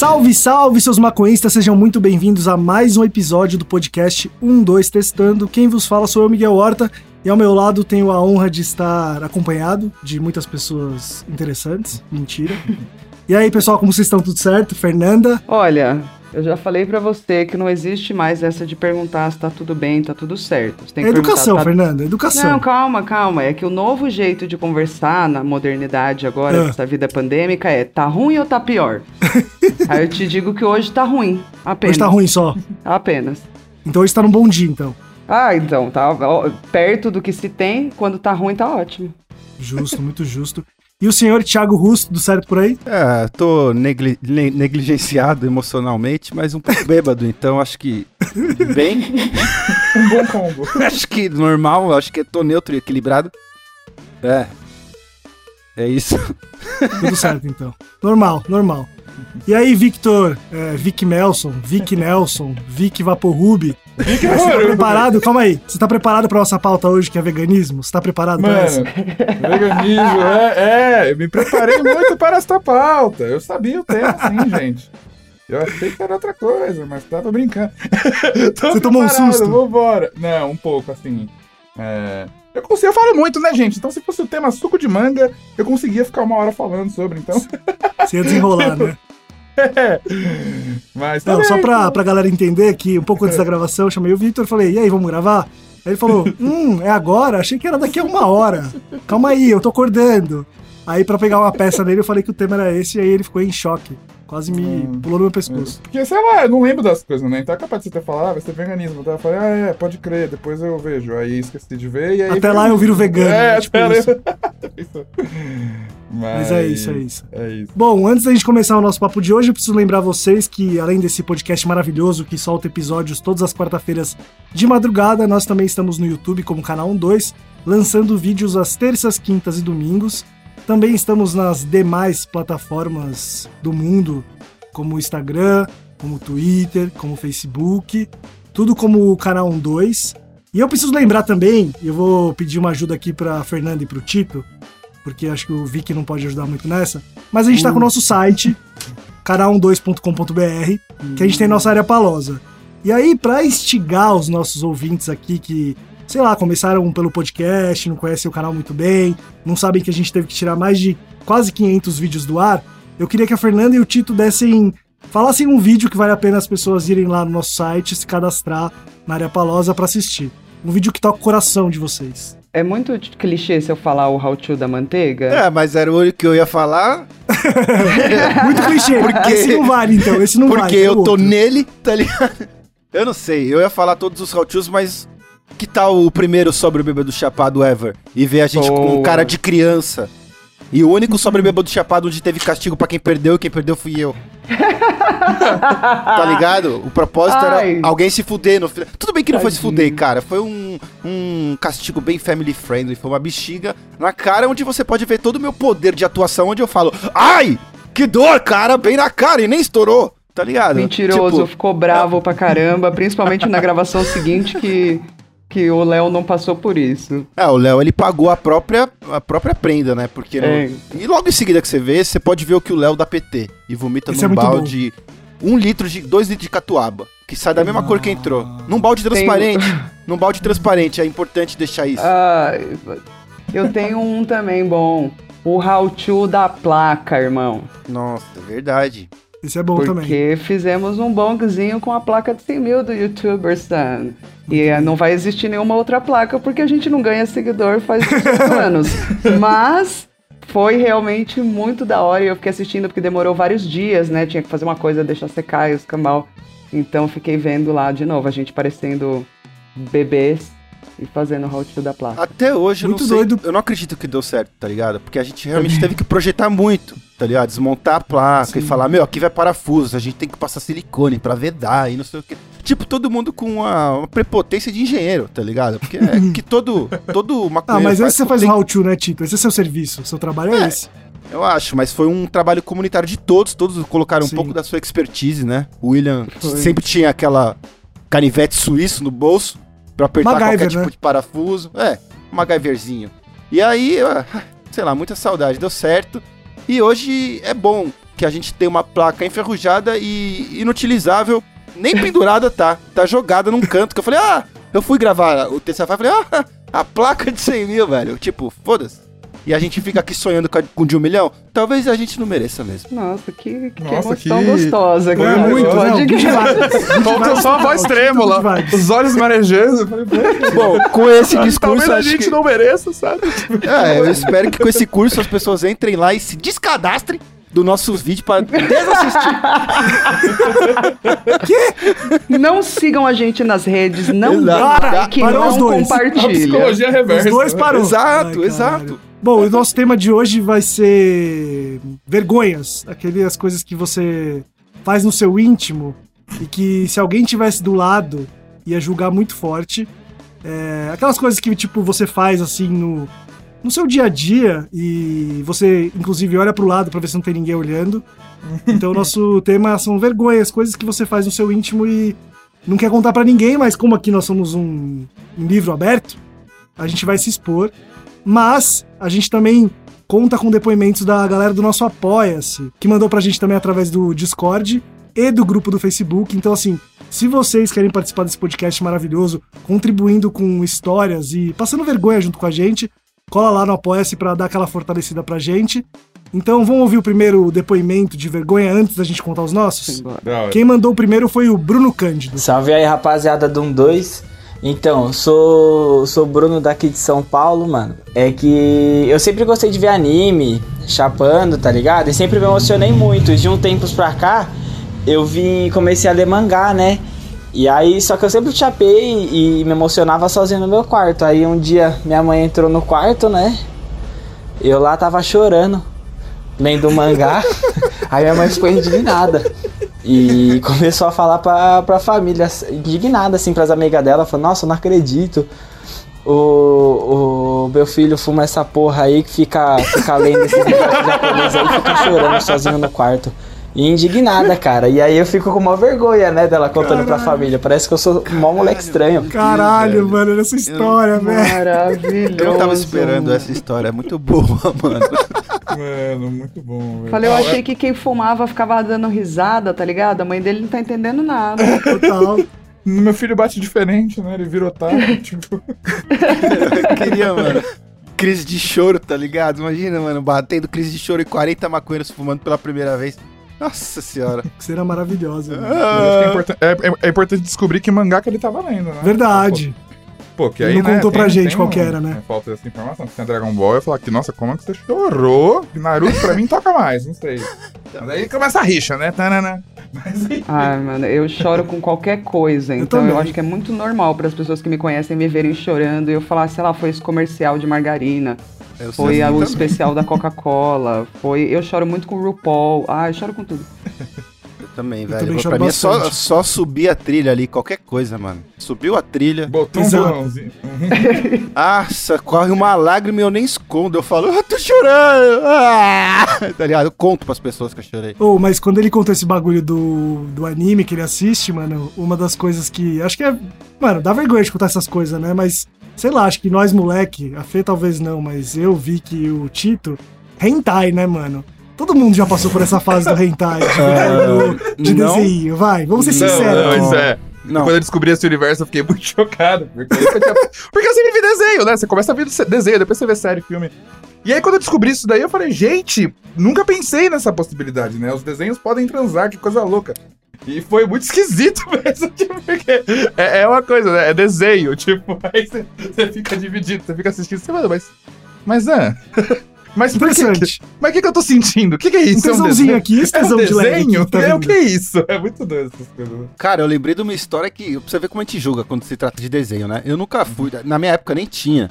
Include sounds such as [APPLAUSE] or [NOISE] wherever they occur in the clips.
Salve, salve, seus maconhistas, sejam muito bem-vindos a mais um episódio do podcast 12 Testando. Quem vos fala sou eu, Miguel Horta, e ao meu lado tenho a honra de estar acompanhado de muitas pessoas interessantes. Mentira. [LAUGHS] E aí, pessoal, como vocês estão? Tudo certo? Fernanda? Olha, eu já falei pra você que não existe mais essa de perguntar se tá tudo bem, tá tudo certo. É educação, tá- Fernanda, educação. Não, calma, calma. É que o novo jeito de conversar na modernidade agora, Ah. dessa vida pandêmica, é tá ruim ou tá pior? [LAUGHS] Aí eu te digo que hoje tá ruim. Apenas. Hoje tá ruim só. Apenas. Então hoje tá num bom dia, então. Ah, então, tá ó, perto do que se tem, quando tá ruim tá ótimo. Justo, muito justo. E o senhor Thiago Russo, tudo certo por aí? É, tô negli- ne- negligenciado emocionalmente, mas um pouco bêbado, então acho que [LAUGHS] bem. Um bom combo. [LAUGHS] acho que normal, acho que tô neutro e equilibrado. É. É isso. Tudo certo, então. Normal, normal. E aí, Victor, é, Vic Nelson, Vic Nelson, Vic Vaporrubi, você tá preparado? Calma aí. Você tá preparado pra nossa pauta hoje, que é veganismo? Você tá preparado pra essa? Mano, veganismo, é, é, eu me preparei muito para esta pauta. Eu sabia o tema, sim, [LAUGHS] gente. Eu achei que era outra coisa, mas tava brincando. [LAUGHS] Você tomou um susto? Vambora. Não, um pouco, assim. É... Eu, consigo, eu falo muito, né, gente? Então, se fosse o tema suco de manga, eu conseguia ficar uma hora falando sobre, então. Você ia desenrolar, [LAUGHS] né? É. [LAUGHS] Mas tá Não, só bem, pra, pra galera entender que um pouco antes da gravação eu chamei o Victor e falei, e aí, vamos gravar? Aí ele falou, [LAUGHS] hum, é agora? Achei que era daqui a uma hora. Calma aí, eu tô acordando. Aí pra pegar uma peça dele eu falei que o tema era esse e aí ele ficou em choque. Quase me Hum. pulou no meu pescoço. Porque, sei lá, eu não lembro das coisas, né? Então é capaz de você ter falado, ah, vai ser veganismo. Então eu falei, ah, é, pode crer, depois eu vejo. Aí esqueci de ver e aí. Até lá eu viro vegano. É? Tipo até isso. [LAUGHS] isso. Mas é isso, é isso. É isso. Bom, antes da gente começar o nosso papo de hoje, eu preciso lembrar vocês que, além desse podcast maravilhoso que solta episódios todas as quarta-feiras de madrugada, nós também estamos no YouTube como canal 12, lançando vídeos às terças, quintas e domingos. Também estamos nas demais plataformas do mundo, como o Instagram, como o Twitter, como o Facebook, tudo como o canal 12. E eu preciso lembrar também, eu vou pedir uma ajuda aqui pra Fernanda e pro Tito, porque acho que o Vic não pode ajudar muito nessa. Mas a gente tá com o nosso site, canal12.com.br, que a gente tem nossa área palosa. E aí, pra instigar os nossos ouvintes aqui que, sei lá, começaram pelo podcast, não conhecem o canal muito bem, não sabem que a gente teve que tirar mais de quase 500 vídeos do ar, eu queria que a Fernanda e o Tito dessem. Falassem um vídeo que vale a pena as pessoas irem lá no nosso site, se cadastrar na área palosa pra assistir. Um vídeo que toca o coração de vocês. É muito clichê se eu falar o how to da manteiga. É, mas era o único que eu ia falar, [LAUGHS] Muito clichê. Porque- Esse não vale, então. Esse não vale. porque é eu o tô outro. nele, tá ligado? Eu não sei, eu ia falar todos os how-tos, mas que tal o primeiro sobre o bêbado chapado ever? E ver a gente com Boa. cara de criança. E o único sobre o bêbado chapado onde teve castigo pra quem perdeu, e quem perdeu fui eu. [LAUGHS] tá ligado? O propósito Ai. era alguém se fuder no final. Tudo bem que não foi se Tadinho. fuder, cara. Foi um, um castigo bem family friendly. Foi uma bexiga na cara onde você pode ver todo o meu poder de atuação, onde eu falo, ai, que dor, cara, bem na cara, e nem estourou. Tá ligado? Mentiroso, Tipo, ficou bravo pra caramba, principalmente na gravação seguinte que, que o Léo não passou por isso. É, o Léo, ele pagou a própria, a própria prenda, né? Porque no- É. E logo em seguida que você vê, você pode ver o que o Léo dá PT. E vomita Isso é num muito balde... Um litro de... Dois litros de catuaba. Que sai da mesma cor que entrou. Num balde transparente. [LAUGHS] Num balde transparente. É importante deixar isso. Ah, eu tenho um também bom. O how to da placa, irmão. Nossa, é verdade. Esse é bom Porque também. fizemos um bongzinho com a placa de 100 mil do YouTuber Stan. E eh, não vai existir nenhuma outra placa porque a gente não ganha seguidor faz 18 [LAUGHS] anos. Mas foi realmente muito da hora e eu fiquei assistindo porque demorou vários dias, né? Tinha que fazer uma coisa, deixar secar e os cambal. Então fiquei vendo lá de novo, a gente parecendo bebês e fazendo o how to da placa. Até hoje eu Muito não sei. doido. Eu não acredito que deu certo, tá ligado? Porque a gente realmente teve que projetar muito, tá ligado? Desmontar a placa e falar, meu, aqui vai parafuso, a gente tem que passar silicone pra vedar e não sei o quê. Tipo, todo mundo com uma, uma prepotência de engenheiro, tá ligado? Porque é [LAUGHS] que todo, todo Ah, maconheiro mas esse você faz tem- o how-to, né, Tito? Esse é seu serviço. Seu trabalho é, É. esse. Eu acho, mas foi um trabalho comunitário de todos, todos colocaram Sim. um pouco da sua expertise, né? O William Foi. sempre tinha aquela canivete suíço no bolso pra apertar MacGyver, qualquer tipo né? de parafuso. É, um MacGyverzinho. E aí, [LAUGHS] sei lá, muita saudade, deu certo. E hoje é bom que a gente tem uma placa enferrujada e inutilizável, nem [LAUGHS] pendurada tá, tá jogada num canto, que eu falei, ah, eu fui gravar o TCFA, falei, ah, [LAUGHS] a placa de 100 mil, velho, tipo, foda-se. E a gente fica aqui sonhando com, a, de um milhão, talvez a gente não mereça mesmo. Nossa, que, que Nossa, emoção que- gostosa. É cara. muito, Pode vibes. [LAUGHS] Faltou só a voz trêmula, os olhos marejando. Eu falei, "Pô, Bom, com esse discurso, Talvez a gente que... não mereça, sabe? É, eu espero que com esse curso as pessoas entrem lá e se descadastrem do nosso vídeo para desassistir. [LAUGHS] Não sigam a gente nas redes, não Exato. Para, os não dois. compartilha. Psicologia reversa. Os dois parou. Exato, Ai, exato. Bom, o nosso tema de hoje vai ser vergonhas, aquelas coisas que você faz no seu íntimo e que se alguém tivesse do lado ia julgar muito forte. É, aquelas coisas que tipo você faz assim no, no seu dia a dia e você inclusive olha pro lado pra ver se não tem ninguém olhando. Então o nosso [LAUGHS] tema são vergonhas, coisas que você faz no seu íntimo e não quer contar pra ninguém, mas como aqui nós somos um, um livro aberto, a gente vai se expor. Mas a gente também conta com depoimentos da galera do nosso Apoia-se, que mandou pra gente também através do Discord e do grupo do Facebook. Então, assim, se vocês querem participar desse podcast maravilhoso, contribuindo com histórias e passando vergonha junto com a gente, cola lá no Apoia-se pra dar aquela fortalecida pra gente. Então, vamos ouvir o primeiro depoimento de vergonha antes da gente contar os nossos? Hora. Quem mandou o primeiro foi o Bruno Cândido. Salve aí, rapaziada do 12. Então, sou sou Bruno daqui de São Paulo, mano. É que eu sempre gostei de ver anime, chapando, tá ligado? E sempre me emocionei muito. De um tempos pra cá, eu vim comecei a ler mangá, né? E aí, só que eu sempre chapei e me emocionava sozinho no meu quarto. Aí um dia minha mãe entrou no quarto, né? Eu lá tava chorando, lendo mangá. [LAUGHS] aí minha mãe ficou indignada. E [LAUGHS] começou a falar pra, pra família, indignada assim, pras amigas dela, falou, nossa, eu não acredito. O, o meu filho fuma essa porra aí que fica, fica lendo esse negócio japonês aí e fica chorando sozinho no quarto. E indignada, cara. E aí eu fico com uma vergonha, né, dela contando pra família. Parece que eu sou um mó moleque estranho. Caralho, mano, olha essa história, velho. Maravilhoso. Eu não tava esperando essa história, é muito boa, [LAUGHS] mano. Mano, muito bom, velho. Falei, eu achei que quem fumava ficava dando risada, tá ligado? A mãe dele não tá entendendo nada. [LAUGHS] Total. Meu filho bate diferente, né? Ele vira otário, [LAUGHS] tipo... Eu queria, mano. Crise de choro, tá ligado? Imagina, mano, batendo crise de choro e 40 maconheiros fumando pela primeira vez. Nossa senhora. [LAUGHS] Que será maravilhosa. né? Que é, é- é- é importante descobrir que mangá que ele tava lendo, né? Verdade. Pô, que Ele aí, não né, contou pra tem- gente tem qual um- que era, né? Falta dessa informação. Se tem Dragon Ball, eu ia falar que, nossa, como é que você chorou? Que Naruto pra mim toca mais, não sei. Mas aí começa a rixa, né? Tanana. Mas aí... Ai, mano, eu choro com qualquer coisa. Então eu, também. acho que é muito normal para as pessoas que me conhecem me verem chorando e eu falar, sei lá, foi esse comercial de margarina, Eu foi o também. especial da Coca-Cola, foi. Eu choro muito com o RuPaul. Ah, eu choro com tudo. [LAUGHS] Também, velho. também pra mim é só, só subir a trilha ali, qualquer coisa, mano. Subiu a trilha. Botou um. Uhum. Nossa, corre uma lágrima e eu nem escondo. Eu falo, eu tô chorando. Ah! [LAUGHS] Tá ligado? Eu conto pras pessoas que eu chorei. Oh, mas quando ele contou esse bagulho do, do anime que ele assiste, mano, uma das coisas que. Acho que é. Mano, dá vergonha de contar essas coisas, né? Mas, sei lá, acho que nós, moleque, a Fê talvez não, mas eu vi que o Tito. Hentai, né, mano? Todo mundo já passou por essa fase do hentai, de, do- [LAUGHS] de não. desenho, vai. Vamos ser Não, sinceros. não, isso é. Não. Quando eu descobri esse universo, eu fiquei muito [LAUGHS] chocado. Porque eu, tinha- porque eu sempre vi desenho, né? Você começa a ver desenho, depois você vê série, filme. E aí, quando eu descobri isso daí, eu falei, gente, nunca pensei nessa possibilidade, né? Os desenhos podem transar, que coisa louca. E foi muito [LAUGHS] esquisito mesmo, tipo, porque é, é uma coisa, né? É desenho, tipo, aí você, fica dividido, você fica assistindo, você fala, mas. Mas, ah. Mas por que, Interessante. mas o que, que eu tô sentindo? O que, que é Um isso? É um tesãozinho desenho? aqui, esse É um tesão de desenho? aqui, tá é o que é isso? É muito doido essas coisas. Cara, eu lembrei de uma história que. Pra você ver como a gente julga quando se trata de desenho, né? Eu nunca fui. Na minha época nem tinha.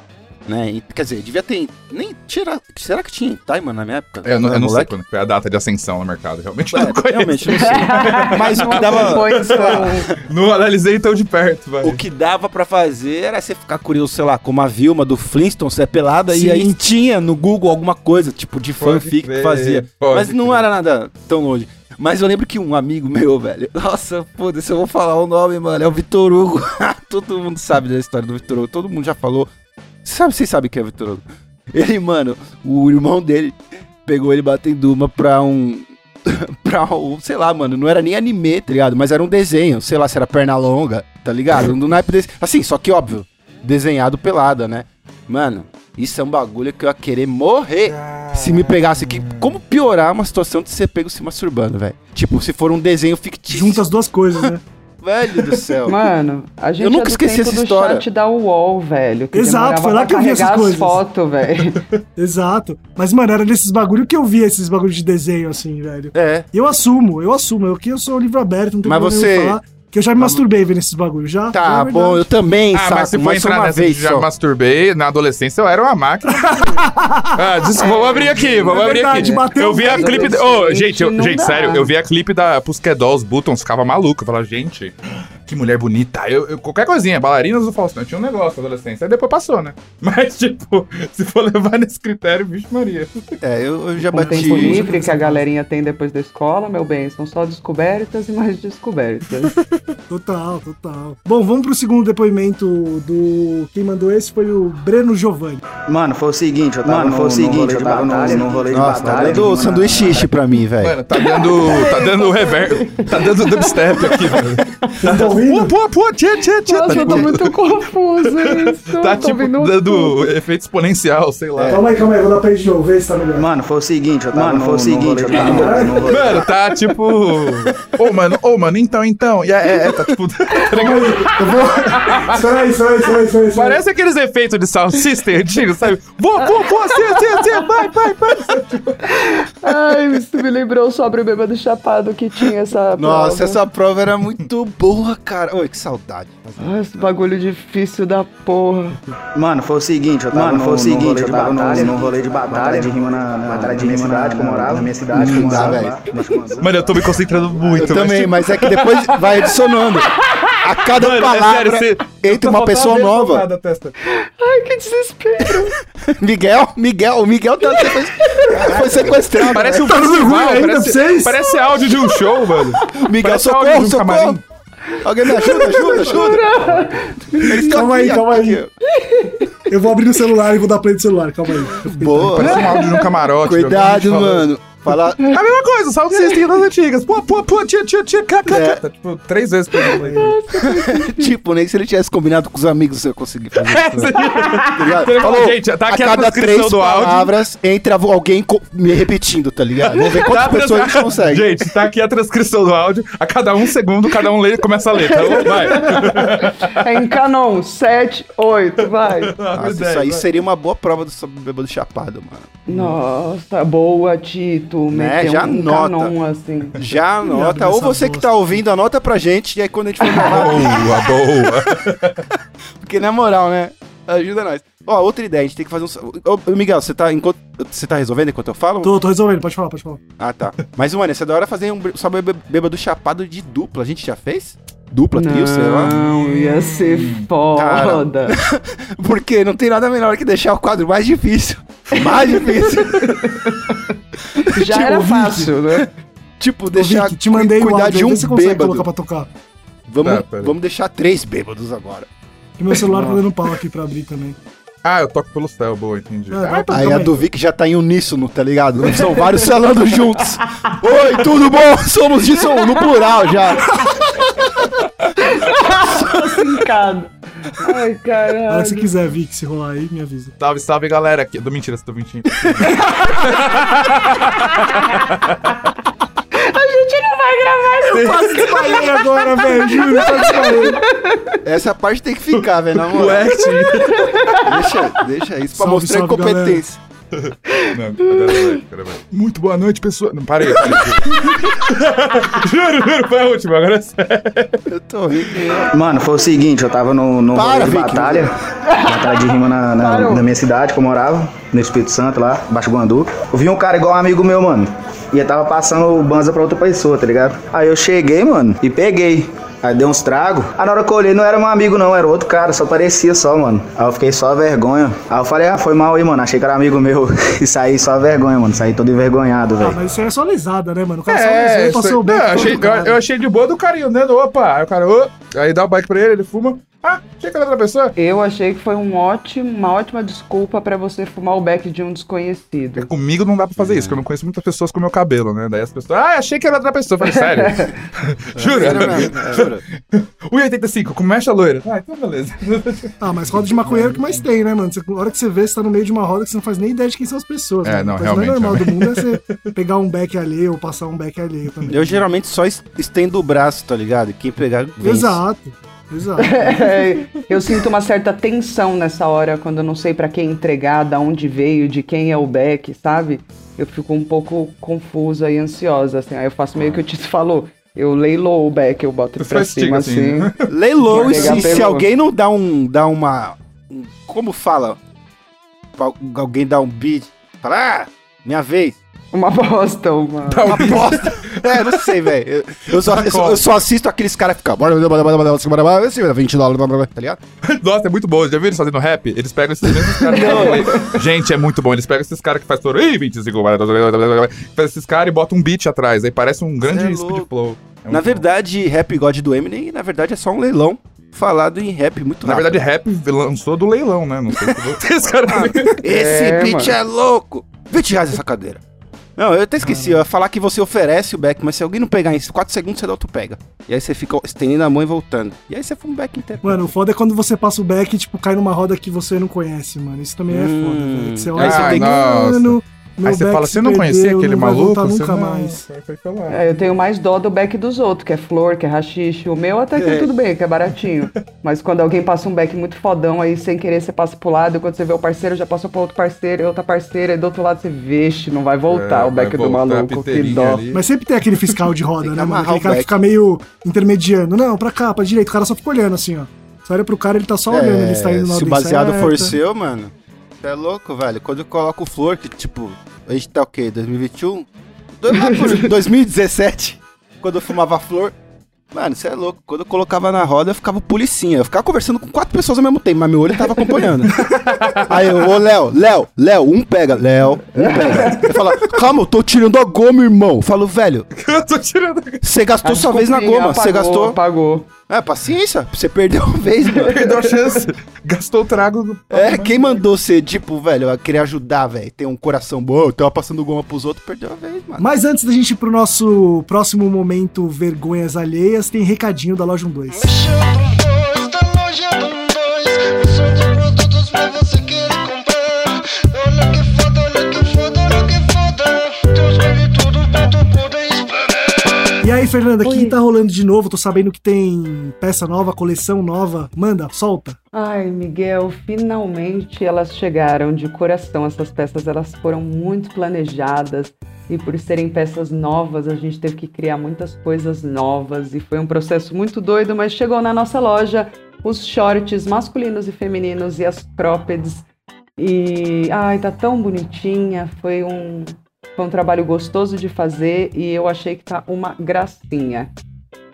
Né? E, quer dizer, devia ter. Nem tira, Será que tinha mano, na minha época? É, eu não, eu não sei quando foi a data de ascensão no mercado, realmente. eu É, não conheço. realmente, não sei. [LAUGHS] Mas o que dava. Não analisei tão de perto, velho. O que dava pra fazer era você ficar curioso, sei lá, como a Vilma do Flintstones, você é pelada, Sim. e aí tinha no Google alguma coisa, tipo, de Pode fanfic que fazia. pode Mas não crer. era nada tão longe. Mas eu lembro que um amigo meu, velho, [LAUGHS] nossa, foda-se, eu vou falar o nome, mano, é o Vitor Hugo. [LAUGHS] todo mundo sabe da história do Vitor Hugo, todo mundo já falou. Sabe, vocês sabem quem é Vitor Hugo? Ele, mano, o irmão dele pegou ele batendo uma pra um, [LAUGHS] pra, o- sei lá, mano, não era nem anime, tá ligado? Mas era um desenho, sei lá se era perna longa, tá ligado? No naipe desse. Assim, só que óbvio, desenhado pelada, né? Mano, isso é um bagulho que eu ia querer morrer se me pegasse aqui. Como piorar uma situação de ser pego se masturbando, velho? Tipo, se for um desenho fictício. Junta as duas coisas, né? [LAUGHS] Velho do céu. Mano, a gente Eu nunca é do esqueci tempo essa do história. chat da UOL, velho. Que Exato, foi lá que eu vi essas coisas. as fotos, velho. [LAUGHS] Exato. Mas, mano, era desses bagulho que eu via, esses bagulho de desenho, assim, velho. É. E eu assumo, eu assumo. Eu aqui eu sou livro aberto, não tem Mas problema você- falar. Que eu já me masturbei vendo esses bagulho, já. Tá é bom, eu também, Ah, saco, mas se for mas entrar uma nessa vez já só. masturbei, na adolescência eu era uma máquina. [LAUGHS] ah, desculpa, vamos abrir aqui, vamos É abrir verdade, aqui. bateu Eu vi a clipe. Ô, gente, eu- gente, dá. sério, eu vi a clipe da Pussycat Dolls, Buttons, ficava maluco. Eu falava, gente, que mulher bonita. Eu, eu- qualquer coisinha, bailarinas do Faustão, tinha um negócio na adolescência. Aí depois passou, né? [LAUGHS] Mas, tipo, se for levar nesse critério, vixe Maria. É, eu, eu já Com o bati. tempo livre que a galerinha tem depois da escola, meu bem, são só descobertas e mais descobertas. [LAUGHS] Total, total. Bom, vamos pro segundo depoimento do. Quem mandou esse foi o Breno Giovanni. Mano, foi o seguinte, eu tava Mano, no, foi o seguinte, eu tava no- batalha, no rolê de Nossa, tá batalha. dando sanduíche xixi pra mim, velho. Mano, tá dando. Tá dando reverb. Tá dando dubstep aqui, velho. Estão ouvindo? Pô, pô, tchê, tchê, tchê. Nossa, Tá, eu tô muito confuso [LAUGHS] isso. tá tipo dando tudo. efeito exponencial, sei lá. Calma aí, calma aí, vou dar pra novo, vê se tá melhor. Mano, foi o seguinte, eu tava Mano, no, foi o seguinte, eu tava batalha, no rolê- Mano, tá tipo. Ô, mano, ô, mano, então, então. E é, é, é, tá tipo. [LAUGHS] Eu vou. Espera aí, espera aí, espera aí. Parece aqueles efeitos de sound system antigo, sabe? Vou, vou, vou, assim, assim, assim, vai, vai, vai. Ai, isso me lembrou sobre o bêbado chapado que tinha essa. Nossa, prova. essa prova era muito boa, cara. Oi, que saudade. Ah, esse bagulho difícil da porra. Mano, foi o seguinte, eu tava Mano, no, foi o no seguinte, rolê eu de tava no- batalha, no rolê de batalha, de rima na, na batalha de rima na cidade que eu morava, na minha cidade que eu morava. no. Mano, eu tô me concentrando muito, Eu também, tipo, mas é que depois vai A cada Mano, é palavra sério, você- entra uma pessoa nova. Ai, que desespero. [LAUGHS] Miguel, Miguel, o Miguel tá, foi, foi sequestrado. Parece um Tá festival, ainda pra parece, vocês? parece áudio de um show, mano. [LAUGHS] Miguel, parece áudio socorro, de um socorro. camarim. Alguém me ajuda, ajuda, ajuda. Eles Calma aí, aqui, calma aqui, aí. Eu vou abrir no celular e vou dar play do celular, calma aí. Boa. Parece um áudio de um camarote. Cuidado, falando. mano. Falar. [LAUGHS] A mesma coisa, sound system das antigas. Pô, pô, pô, tia, tia, tia, cá, cá, É. cá. Tá, tipo, três vezes por dia. [LAUGHS] tipo, nem se ele tivesse combinado com os amigos eu conseguir fazer isso. É, Tá ligado? Ele falou, gente, tá aqui a cada transcrição três do áudio. palavras entra alguém me repetindo, tá ligado? Vamos ver quantas Tá pessoas a gente consegue. Gente, tá aqui a transcrição do áudio. A cada um segundo, cada um lê, começa a ler. Tá bom? Vai. É em Canon, 7, 8, vai. Nossa, isso aí seria uma boa prova do bêbado chapado, mano. Nossa, boa, Tito. Né, Meteu já um anota. Canon assim. Já anota, ou você que tá ouvindo, anota pra gente, e aí quando a gente for [LAUGHS] gravar, Boa, boa. [LAUGHS] porque na moral, né? Ajuda nós. Ó, outra ideia, a gente tem que fazer um. Ô, Miguel, você tá, enquanto... você tá resolvendo enquanto eu falo? Tô, tô resolvendo, pode falar, pode falar. Ah, tá. Mas, mano, essa é da hora fazer um só bê- bêbado chapado de dupla. A gente já fez? Dupla, trio, sei lá. Não, ia ser foda. [LAUGHS] Porque não tem nada melhor que deixar o quadro mais difícil. Mais [LAUGHS] difícil. Já Tipo, era fácil, né? tipo, deixar Vic, te mandei cuidar áudio, de um você bêbado. colocar pra tocar. Vamos, Tá, vamos deixar três bêbados agora. E meu celular tá dando pau aqui pra abrir também. Ah, eu toco pelo céu, boa, entendi. É, pra- Aí calma a do Vic já tá em uníssono, tá ligado? São vários falando juntos. [LAUGHS] Oi, tudo bom? Somos disso no plural já. Fincado. Ai, A hora que você caralho. quiser, Vic, se rolar aí, me avisa. Salve, salve, galera. Aqui. Tô mentira, tô mentindo. Quase desmaiei agora, velho, juro, quase desmaiei. Essa parte tem que ficar, velho, na moral. Deixa, deixa isso pra Salve, mostrar salve, incompetência. Não, agora vai, agora vai. Muito boa noite, pessoal. Não, parei. parei. [LAUGHS] juro, juro, foi a última, agora é sério. Eu tô rindo. Mano, foi o seguinte, eu tava no, no Para, rolê de Vicky. batalha, batalha de rima na, na, na minha cidade que eu morava, no Espírito Santo lá, Baixo Guandu. Eu vi um cara igual um amigo meu, mano, e ele tava passando o banza pra outra pessoa, tá ligado? Aí eu cheguei, mano, e peguei. Aí deu uns tragos. Aí na hora que eu olhei, não era meu amigo, não, era outro cara, só parecia só, mano. Aí eu fiquei só vergonha. Aí eu falei, ah, foi mal aí, mano. Achei que era amigo meu. [LAUGHS] E saí só vergonha, mano. Saí todo envergonhado, Ah, velho. mas isso aí é só lesada, né, mano? O cara só É, lesou e isso passou bem. não, achei, todo eu, eu achei de boa do carinho, né? Opa, aí o cara, ô, aí dá o bike pra ele, ele fuma. Ah, achei que era outra pessoa. Eu achei que foi um ótimo, uma ótima desculpa pra você fumar o beck de um desconhecido. Comigo não dá pra fazer isso, porque eu não conheço muitas pessoas com meu cabelo, né? Daí as pessoas, ah, achei que era outra pessoa. Eu falei, sério? [LAUGHS] [LAUGHS] Jura? É, juro. 1,85, como mexe a loira? Ah, então beleza. [LAUGHS] Ah, mas roda de maconheiro que mais tem, né, mano? Você, a hora que você vê, você tá no meio de uma roda que você não faz nem ideia de quem são as pessoas. É, né? não, coisa realmente, mais normal realmente. do mundo é você pegar um beck alheio ou passar um beck alheio também. Eu geralmente só es- estendo o braço, tá ligado? Quem pegar, vence. Exato, exato. É, [LAUGHS] eu sinto uma certa tensão nessa hora quando eu não sei pra quem entregar, da onde veio, de quem é o beck, sabe? Eu fico um pouco confusa e ansiosa, assim. Aí eu faço meio que o Tito falou. Eu leiloo o beck, eu boto ele pra cima, assim. assim, [LAUGHS] Leilou, e se, se alguém não dá um. dá uma. um- como fala? Alguém dá um beat. Fala, ah, minha vez. Uma bosta, uma... Uma bosta. é, não sei, velho. Eu, eu só, eu, só- eu só assisto aqueles caras que ficam. bora, bora, bora, bora, bora, bora, bora, esse 20 dólares, tá ligado? Nossa, é muito bom. Já viu eles fazendo rap? Eles pegam esses mesmos caras. aí. Gente, é muito bom. Eles pegam esses caras que faz todo. Ih, 25, blá, blá, blá, blá, blá, blá. faz esses caras e botam um beat atrás. Aí parece um grande é speed flow. É Na verdade, Rap God do Eminem, na verdade, é só um leilão falado em rap muito bom. Na rápido. verdade, rap lançou do leilão, né? Não sei se esse cara. Esse É, beat mano. é louco! 20 reais essa cadeira. Não, eu até esqueci, eu ia falar que você oferece o back, mas se alguém não pegar em 4 segundos, você dá outro pega. E aí você fica estendendo a mão e voltando. E aí você fuma um back inteiro. Mano, o foda é quando você passa o back e, tipo, cai numa roda que você não conhece, mano. Isso também é Hum. foda, velho. Que Você olha você e tem que- mano, meu Aí você back fala, se você não conhecia perdeu, aquele maluco? Você nunca não, mais. É, eu tenho mais dó do beck dos outros, que é flor, que é rachixe. O meu até que É. tudo bem, que é baratinho. Mas quando alguém passa um beck muito fodão, aí sem querer você passa pro lado, e quando você vê o parceiro, já passou pro outro parceiro, e outra parceira, e do outro lado você, vixe, não vai voltar É, o vai do maluco, que dó. ali. Mas sempre tem aquele fiscal de roda, né, mano? Aquele o cara que back. fica meio intermediando. Não, pra cá, pra direita. O cara só fica olhando assim, ó. Você olha pro cara, ele tá só olhando, ele está indo na É, se o baseado certa. for seu, mano, você é louco, velho. Quando eu coloco o flor, que tipo, a gente tá o quê? 2021? Do- lá por 2017, quando eu fumava flor. Mano, você é louco. Quando eu colocava na roda, eu ficava policinha. Eu ficava conversando com quatro pessoas ao mesmo tempo, mas meu olho tava acompanhando. [LAUGHS] Aí eu, ô Léo, Léo, Léo, um pega, Léo, um pega. Ele fala, calma, eu tô tirando a goma, irmão. Eu falo, velho, [LAUGHS] Eu tô tirando. você gastou A sua vez na goma, você gastou. Apagou. É, paciência. Você perdeu uma vez, mano. perdeu a chance. Gastou o trago. É, né? quem mandou ser, tipo, velho, querer ajudar, velho, ter um coração bom, tava passando goma pros outros, perdeu uma vez, mano. Mas antes da gente ir pro nosso próximo momento vergonhas alheias, tem recadinho da Loja 12. Mexeu dois tá da Loja E aí, Fernanda, o que tá rolando de novo? Tô sabendo que tem peça nova, coleção nova. Manda, solta. Ai, Miguel, finalmente elas chegaram de coração. Essas peças elas foram muito planejadas e por serem peças novas, a gente teve que criar muitas coisas novas e foi um processo muito doido, mas chegou na nossa loja os shorts masculinos e femininos e as croppeds. E ai, tá tão bonitinha, foi um foi um trabalho gostoso de fazer e eu achei que tá uma gracinha.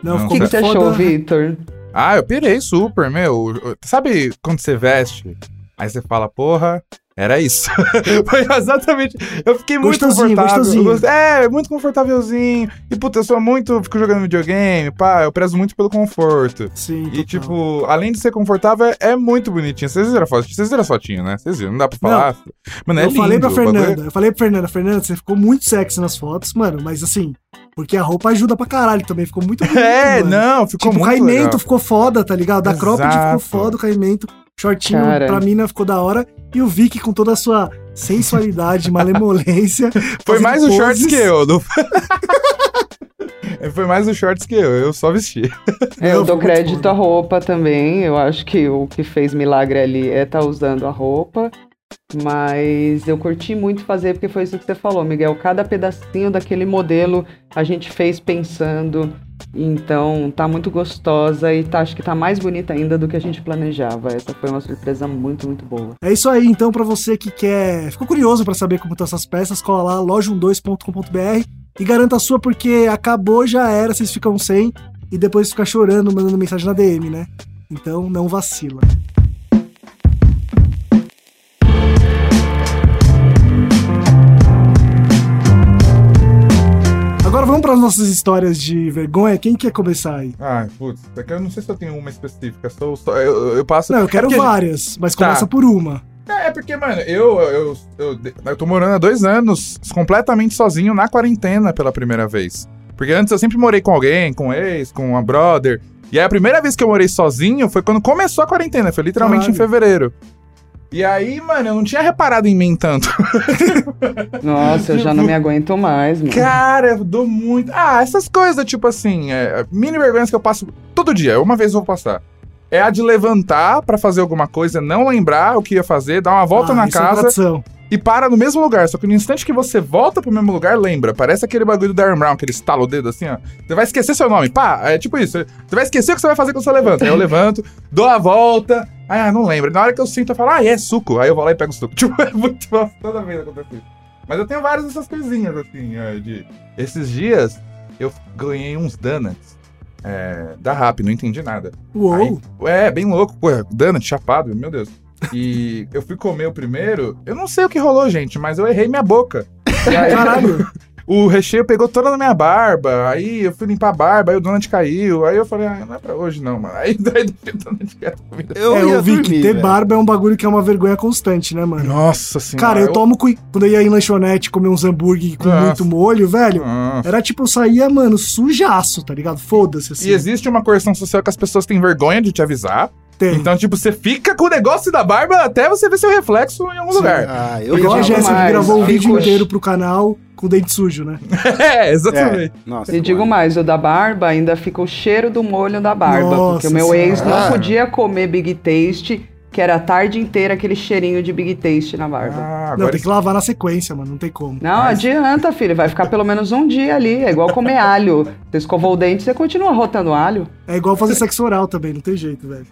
Não, Não, O que, que você foda. achou, Vitor? Ah, eu pirei super, meu. Sabe quando você veste? Aí você fala, porra, era isso. [LAUGHS] Foi exatamente. Eu fiquei muito Gostosinho, confortável. gostosinho. Gost- É, muito confortávelzinho. E, puta, eu sou muito. Fico jogando videogame, pá, eu prezo muito pelo conforto. Sim, E, tipo, além de ser confortável, é, muito bonitinho. Vocês viram a foto? Vocês viram a fotinha, né? Vocês viram? Não dá pra falar. Mano, é eu falei pra lindo, o bagulho Fernanda, eu falei pra Fernanda, Fernanda, você ficou muito sexy nas fotos, mano, mas assim, porque a roupa ajuda pra caralho também, ficou muito [LAUGHS] bonito, É, mano. não, ficou Tipo, o muito caimento legal. ficou foda, tá ligado? Da cropped ficou foda o caimento. Shortinho Cara. pra mina ficou da hora. E o Vic com toda a sua sensualidade, [LAUGHS] malemolência. Foi mais o shorts poses. que eu. não- [LAUGHS] Foi mais o shorts que eu, eu só vesti. É, eu dou crédito à roupa também. Eu acho que o que fez milagre ali é estar usando a roupa. Mas eu curti muito fazer porque foi isso que você falou, Miguel. Cada pedacinho daquele modelo a gente fez pensando. Então tá muito gostosa e tá, acho que tá mais bonita ainda do que a gente planejava. Essa foi uma surpresa muito, muito boa. É isso aí, então, pra você que quer. Ficou curioso pra saber como estão essas peças, cola lá, loja12.com.br e garanta a sua, porque acabou, já era, vocês ficam sem e depois fica chorando, mandando mensagem na DM, né? Então não vacila. Agora vamos para as nossas histórias de vergonha, quem quer começar aí? Ai, putz, é que eu não sei se eu tenho uma específica. Sou, sou- eu, eu passo. Não, eu quero é várias, mas Tá. começa por uma. É, é porque, mano, eu, eu, eu, eu tô morando há dois anos completamente sozinho na quarentena pela primeira vez. Porque antes eu sempre morei com alguém, com ex, com uma brother. E aí a primeira vez que eu morei sozinho foi quando começou a quarentena, foi literalmente em Caralho. fevereiro. E aí, mano, eu não tinha reparado em mim tanto. [LAUGHS] Nossa, eu já não me aguento mais, mano. Cara, eu dou muito. Ah, essas coisas, tipo assim, é, mini vergonhas que eu passo todo dia, uma vez eu vou passar. É a de levantar pra fazer alguma coisa, não lembrar o que ia fazer, dar uma volta Ah, na é casa tradição. e para no mesmo lugar. Só que no instante que você volta pro mesmo lugar, lembra. Parece aquele bagulho do Darren Brown, que ele estala o dedo assim, ó. Você vai esquecer seu nome. Pá, é tipo isso. Você vai esquecer o que você vai fazer quando você levanta. Aí eu levanto, dou a volta. Ah, não lembro. Na hora que eu sinto, eu falo, ah, é suco. Aí eu vou lá e pego o suco. [LAUGHS] Tipo, é muito nossa, toda vez acontece isso. Mas eu tenho várias dessas coisinhas, assim, é, de... Esses dias, eu ganhei uns donuts. É, da Rap, não entendi nada. Uou. Aí, é, bem louco, pô, donut, chapado, meu Deus. E [LAUGHS] eu fui comer o primeiro, eu não sei o que rolou, gente, mas eu errei minha boca. [LAUGHS] E aí, Caralho. O recheio pegou toda na minha barba, aí eu fui limpar a barba, aí o donut caiu, aí eu falei, ah, não é pra hoje não, mano. [LAUGHS] Aí daí o donut comida. Eu é, eu vi que dormir, ter velho. barba é um bagulho que é uma vergonha constante, né, mano? Nossa senhora. Cara, eu tomo cui- quando eu ia em lanchonete comer uns hambúrguer com Nossa. muito molho, velho. Nossa. Era tipo, eu saía, mano, sujaço, tá ligado? Foda-se, assim. E existe uma correção social que as pessoas têm vergonha de te avisar. Tem. Então, tipo, você fica com o negócio da barba até você ver seu reflexo em algum Sim. lugar. Ah, eu Igual a Jéssica que gravou o fico- vídeo inteiro pro canal com o dente sujo, né? [LAUGHS] É, exatamente. Nossa, E digo mano. mais, o da barba ainda fica o cheiro do molho da barba. Nossa porque o meu ex Senhora. não podia comer Big Taste, que era a tarde inteira aquele cheirinho de Big Taste na barba. Ah, Não, agora tem que lavar na sequência, mano. Não tem como. Não adianta, filho. Vai ficar pelo menos um dia ali. É igual comer alho. Você escovou o dente, você continua rotando alho. É igual fazer sexo oral também, não tem jeito, velho.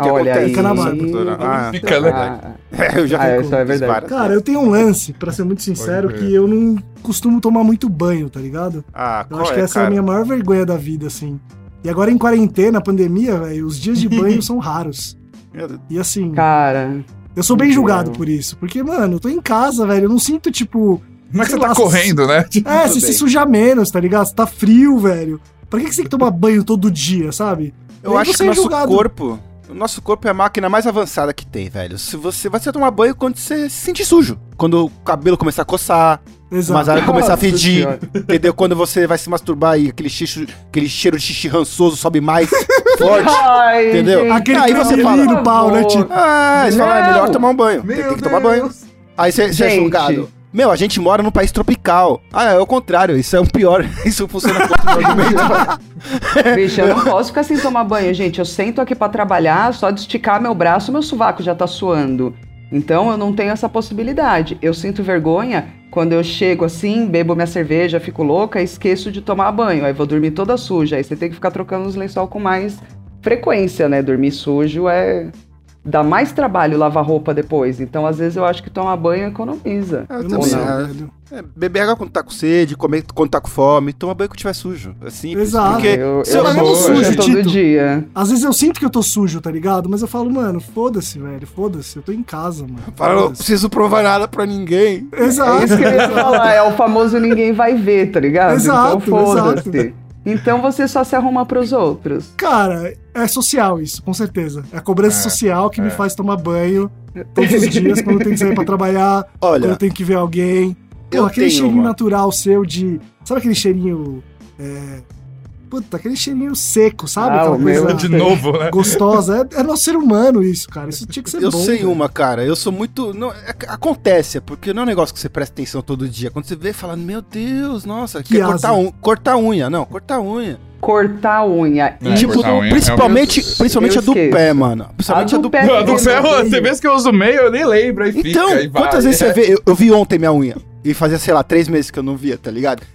Olha acontece? aí. Fica na barba. Ah, Fica, né? Ah, É, [LAUGHS] eu já Ah, fico isso é verdade. Cara, eu tenho um lance, pra ser muito sincero, que eu não costumo tomar muito banho, tá ligado? Ah, Eu acho que é, essa é a cara? minha maior vergonha da vida, assim. E agora em quarentena, pandemia, velho, os dias de [LAUGHS] banho são raros. E assim, Cara, eu sou bem julgado por isso. Porque, mano, eu tô em casa, velho, eu não sinto, tipo... Não é que você tá lá, correndo, né? [LAUGHS] É, Tudo se sujar menos, tá ligado? Você tá frio, velho. Pra que que você tem que tomar banho todo dia, sabe? Eu acho você que é o nosso julgado. corpo. O nosso corpo é a máquina mais avançada que tem, velho. Se você vai você tomar banho quando você se sentir sujo. Quando o cabelo começar a coçar, Exato. mas a área começar a fedir. Entendeu? Quando você vai se masturbar e aquele, xixo, aquele cheiro de xixi rançoso sobe mais [LAUGHS] forte. Ai, Entendeu? gente, Aquele Aí você fala, no pau, né, tipo? Ah, aí você fala, é Não. melhor tomar um banho. Tem, Meu tem que tomar banho. Aí você, você é julgado. Meu, a gente mora num país tropical. Ah, é o contrário. Isso é o pior. [LAUGHS] Isso funciona contra o argumento. [LAUGHS] Bicho, eu não posso ficar sem tomar banho, gente. Eu sento aqui pra trabalhar, só de esticar meu braço, meu sovaco já tá suando. Então eu não tenho essa possibilidade. Eu sinto vergonha quando eu chego assim, bebo minha cerveja, fico louca, esqueço de tomar banho. Aí vou dormir toda suja. Aí você tem que ficar trocando os lençol com mais frequência, né? Dormir sujo é. Dá mais trabalho lavar roupa depois. Então, às vezes, eu acho que tomar banho economiza. Eu não também, é. beber água quando tá com sede, comer quando tá com fome, toma banho quando tiver sujo. É simples. Exato. Porque eu se eu eu não sujo, todo Tito. dia. Às vezes eu sinto que eu tô sujo, tá ligado? Mas eu falo, mano, foda-se, velho, foda-se, eu tô em casa, mano. [LAUGHS] fala, não preciso provar nada pra ninguém. Exato. É isso que eu ia falar, é o famoso ninguém vai ver, tá ligado? Exato, então foda-se. Então você só se arruma pros outros. Cara, é social isso, com certeza. É a cobrança É, social que me é. faz tomar banho todos os dias quando eu tenho que sair pra trabalhar, quando eu Olha, tenho que ver alguém. Pô, eu aquele cheirinho uma. natural seu de. Sabe aquele cheirinho. É... Puta, aquele cheirinho seco, sabe? Ah, Aquela coisa De novo, né? gostosa. É, é nosso ser humano isso, cara. Isso tinha que ser Eu bom. sei velho. uma, cara. Eu sou muito. Não, é- acontece, porque não é um negócio que você presta atenção todo dia. Quando você vê, fala, meu Deus, nossa, Que quer cortar, un... cortar unha. Não, cortar unha. Cortar a unha. É, tipo, cortar unha, principalmente, principalmente Eu a do pé, mano. Principalmente a A do, do pé pé. Não, do Eu odeio. tem vezes que eu uso meio, eu nem lembro, aí fica. Então, vai. quantas vezes você vê? Eu, eu vi ontem minha unha. E fazia, sei lá, três meses que eu não via, tá ligado? [LAUGHS]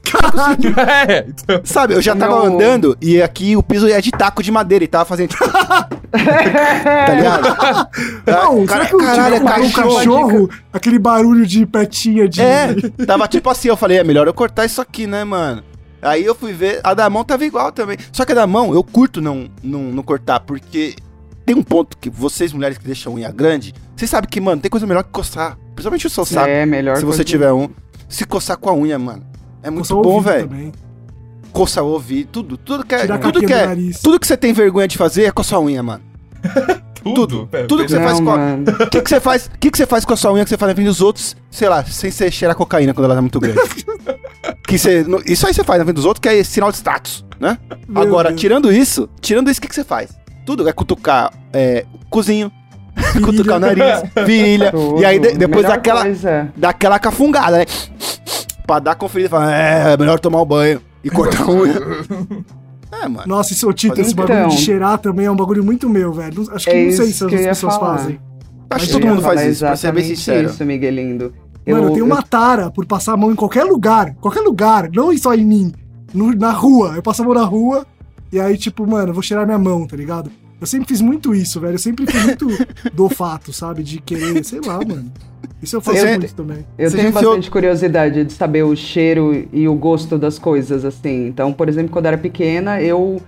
É, então. Sabe, eu já tava Meu- andando e aqui o piso é de taco de madeira e tava fazendo tipo. [LAUGHS] tá ligado? Não, Cara- será que o caralho, é tipo, um cachorro. cachorro, aquele barulho de petinha de. É, tava tipo assim, eu falei, é melhor eu cortar isso aqui, né, mano? Aí eu fui ver, a da mão tava igual também. Só que a da mão, eu curto não, não, não cortar, porque tem um ponto que vocês, mulheres que deixam unha grande, vocês sabem que, mano, tem coisa melhor que coçar. Principalmente o seu saco, É, melhor se você tiver um. Se coçar com a unha, mano. É muito bom, velho. coçar o ouvido, tudo. Tudo que é. Tudo que é. Tudo que você tem vergonha de fazer é coçar a unha, mano. [LAUGHS] Tudo. É, Tudo que você Não, faz com a-. O [LAUGHS] que, que você faz? O que, que você faz com a sua unha que você faz na frente dos outros, sei lá, sem você cheirar cocaína quando ela tá muito grande? [LAUGHS] que você, isso aí você faz na frente dos outros, que é sinal de status, né? Meu Agora, Deus. tirando isso, tirando isso, o que, que você faz? Tudo é cutucar é, o cozinho, [LAUGHS] cutucar o nariz, [LAUGHS] virilha, Tudo. e aí de- depois Melhor daquela, coisa. daquela cafungada, né? pra dar conferida, fala, é, é melhor tomar o banho e cortar a unha. [LAUGHS] é, mano. Nossa, isso, ô, Tito, esse Então. bagulho de cheirar também é um bagulho muito meu, velho. Acho que É não sei se que eu as pessoas falar. fazem. Acho que Eu todo mundo faz falar isso, pra ser bem sincero. isso, Miguelindo. Mano, eu tenho uma tara por passar a mão em qualquer lugar. Qualquer lugar, não só em mim. no- na rua. Eu passo a mão na rua e aí, tipo, mano, eu vou cheirar minha mão, tá ligado? Eu sempre fiz muito isso, velho. Eu sempre fui muito [LAUGHS] do fato, sabe? De querer, sei lá, mano. Isso eu faço Você- muito também. Eu Você tenho enfiou- bastante curiosidade de saber o cheiro e o gosto das coisas, assim. Então, por exemplo, quando eu era pequena, eu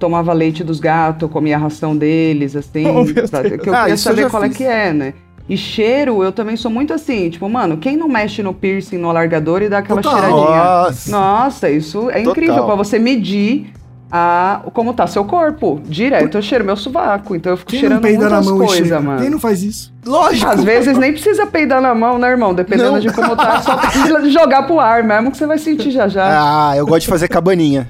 tomava leite dos gatos, comia a ração deles, assim. Oh, pra- que eu Ah, queria eu saber já qual é fiz. que é, né? E cheiro, eu também sou muito assim, tipo, mano, quem não mexe no piercing, no alargador e dá aquela Total. cheiradinha? Nossa. Nossa, isso é incrível Total. pra você medir a, como tá seu corpo. Direto eu cheiro meu sovaco, então eu fico Quem cheirando peida na muitas mão e coisas, mano. Quem não faz isso? Lógico. Às vezes nem precisa peidar na mão, né, irmão? Dependendo Não. de como tá, só precisa jogar pro ar mesmo que você vai sentir já já. Ah, eu gosto de fazer cabaninha.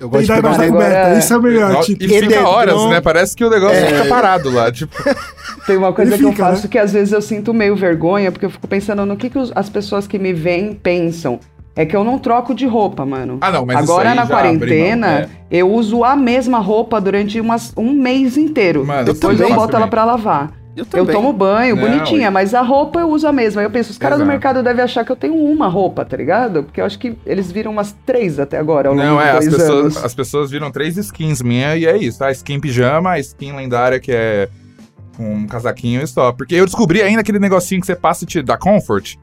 Eu gosto de Peidar da negócio. Agora- coberta. Isso é melhor, Nossa, Tito. E fica horas, né? Parece que o negócio É. fica parado lá. Tipo, [LAUGHS] Tem uma coisa Ele que eu fica, faço né? que às vezes eu sinto meio vergonha, porque eu fico pensando no que, que os- as pessoas que me veem pensam. É que eu não troco de roupa, mano. Ah, não, mas isso Agora aí na já abre quarentena, mão, é. eu uso a mesma roupa durante umas, um mês inteiro. Mano, eu Depois também eu boto ela pra lavar. Eu Eu tomo banho, Não, bonitinha, e- mas a roupa eu uso a mesma. Aí eu penso, os caras do mercado devem achar que eu tenho uma roupa, tá ligado? Porque eu acho que eles viram umas três até agora, ao longo Não, de é, as pessoas, anos. as pessoas viram três skins minha e é isso. A skin pijama, a skin lendária que é com um casaquinho e só. Porque eu descobri ainda aquele negocinho que você passa e te dá comfort.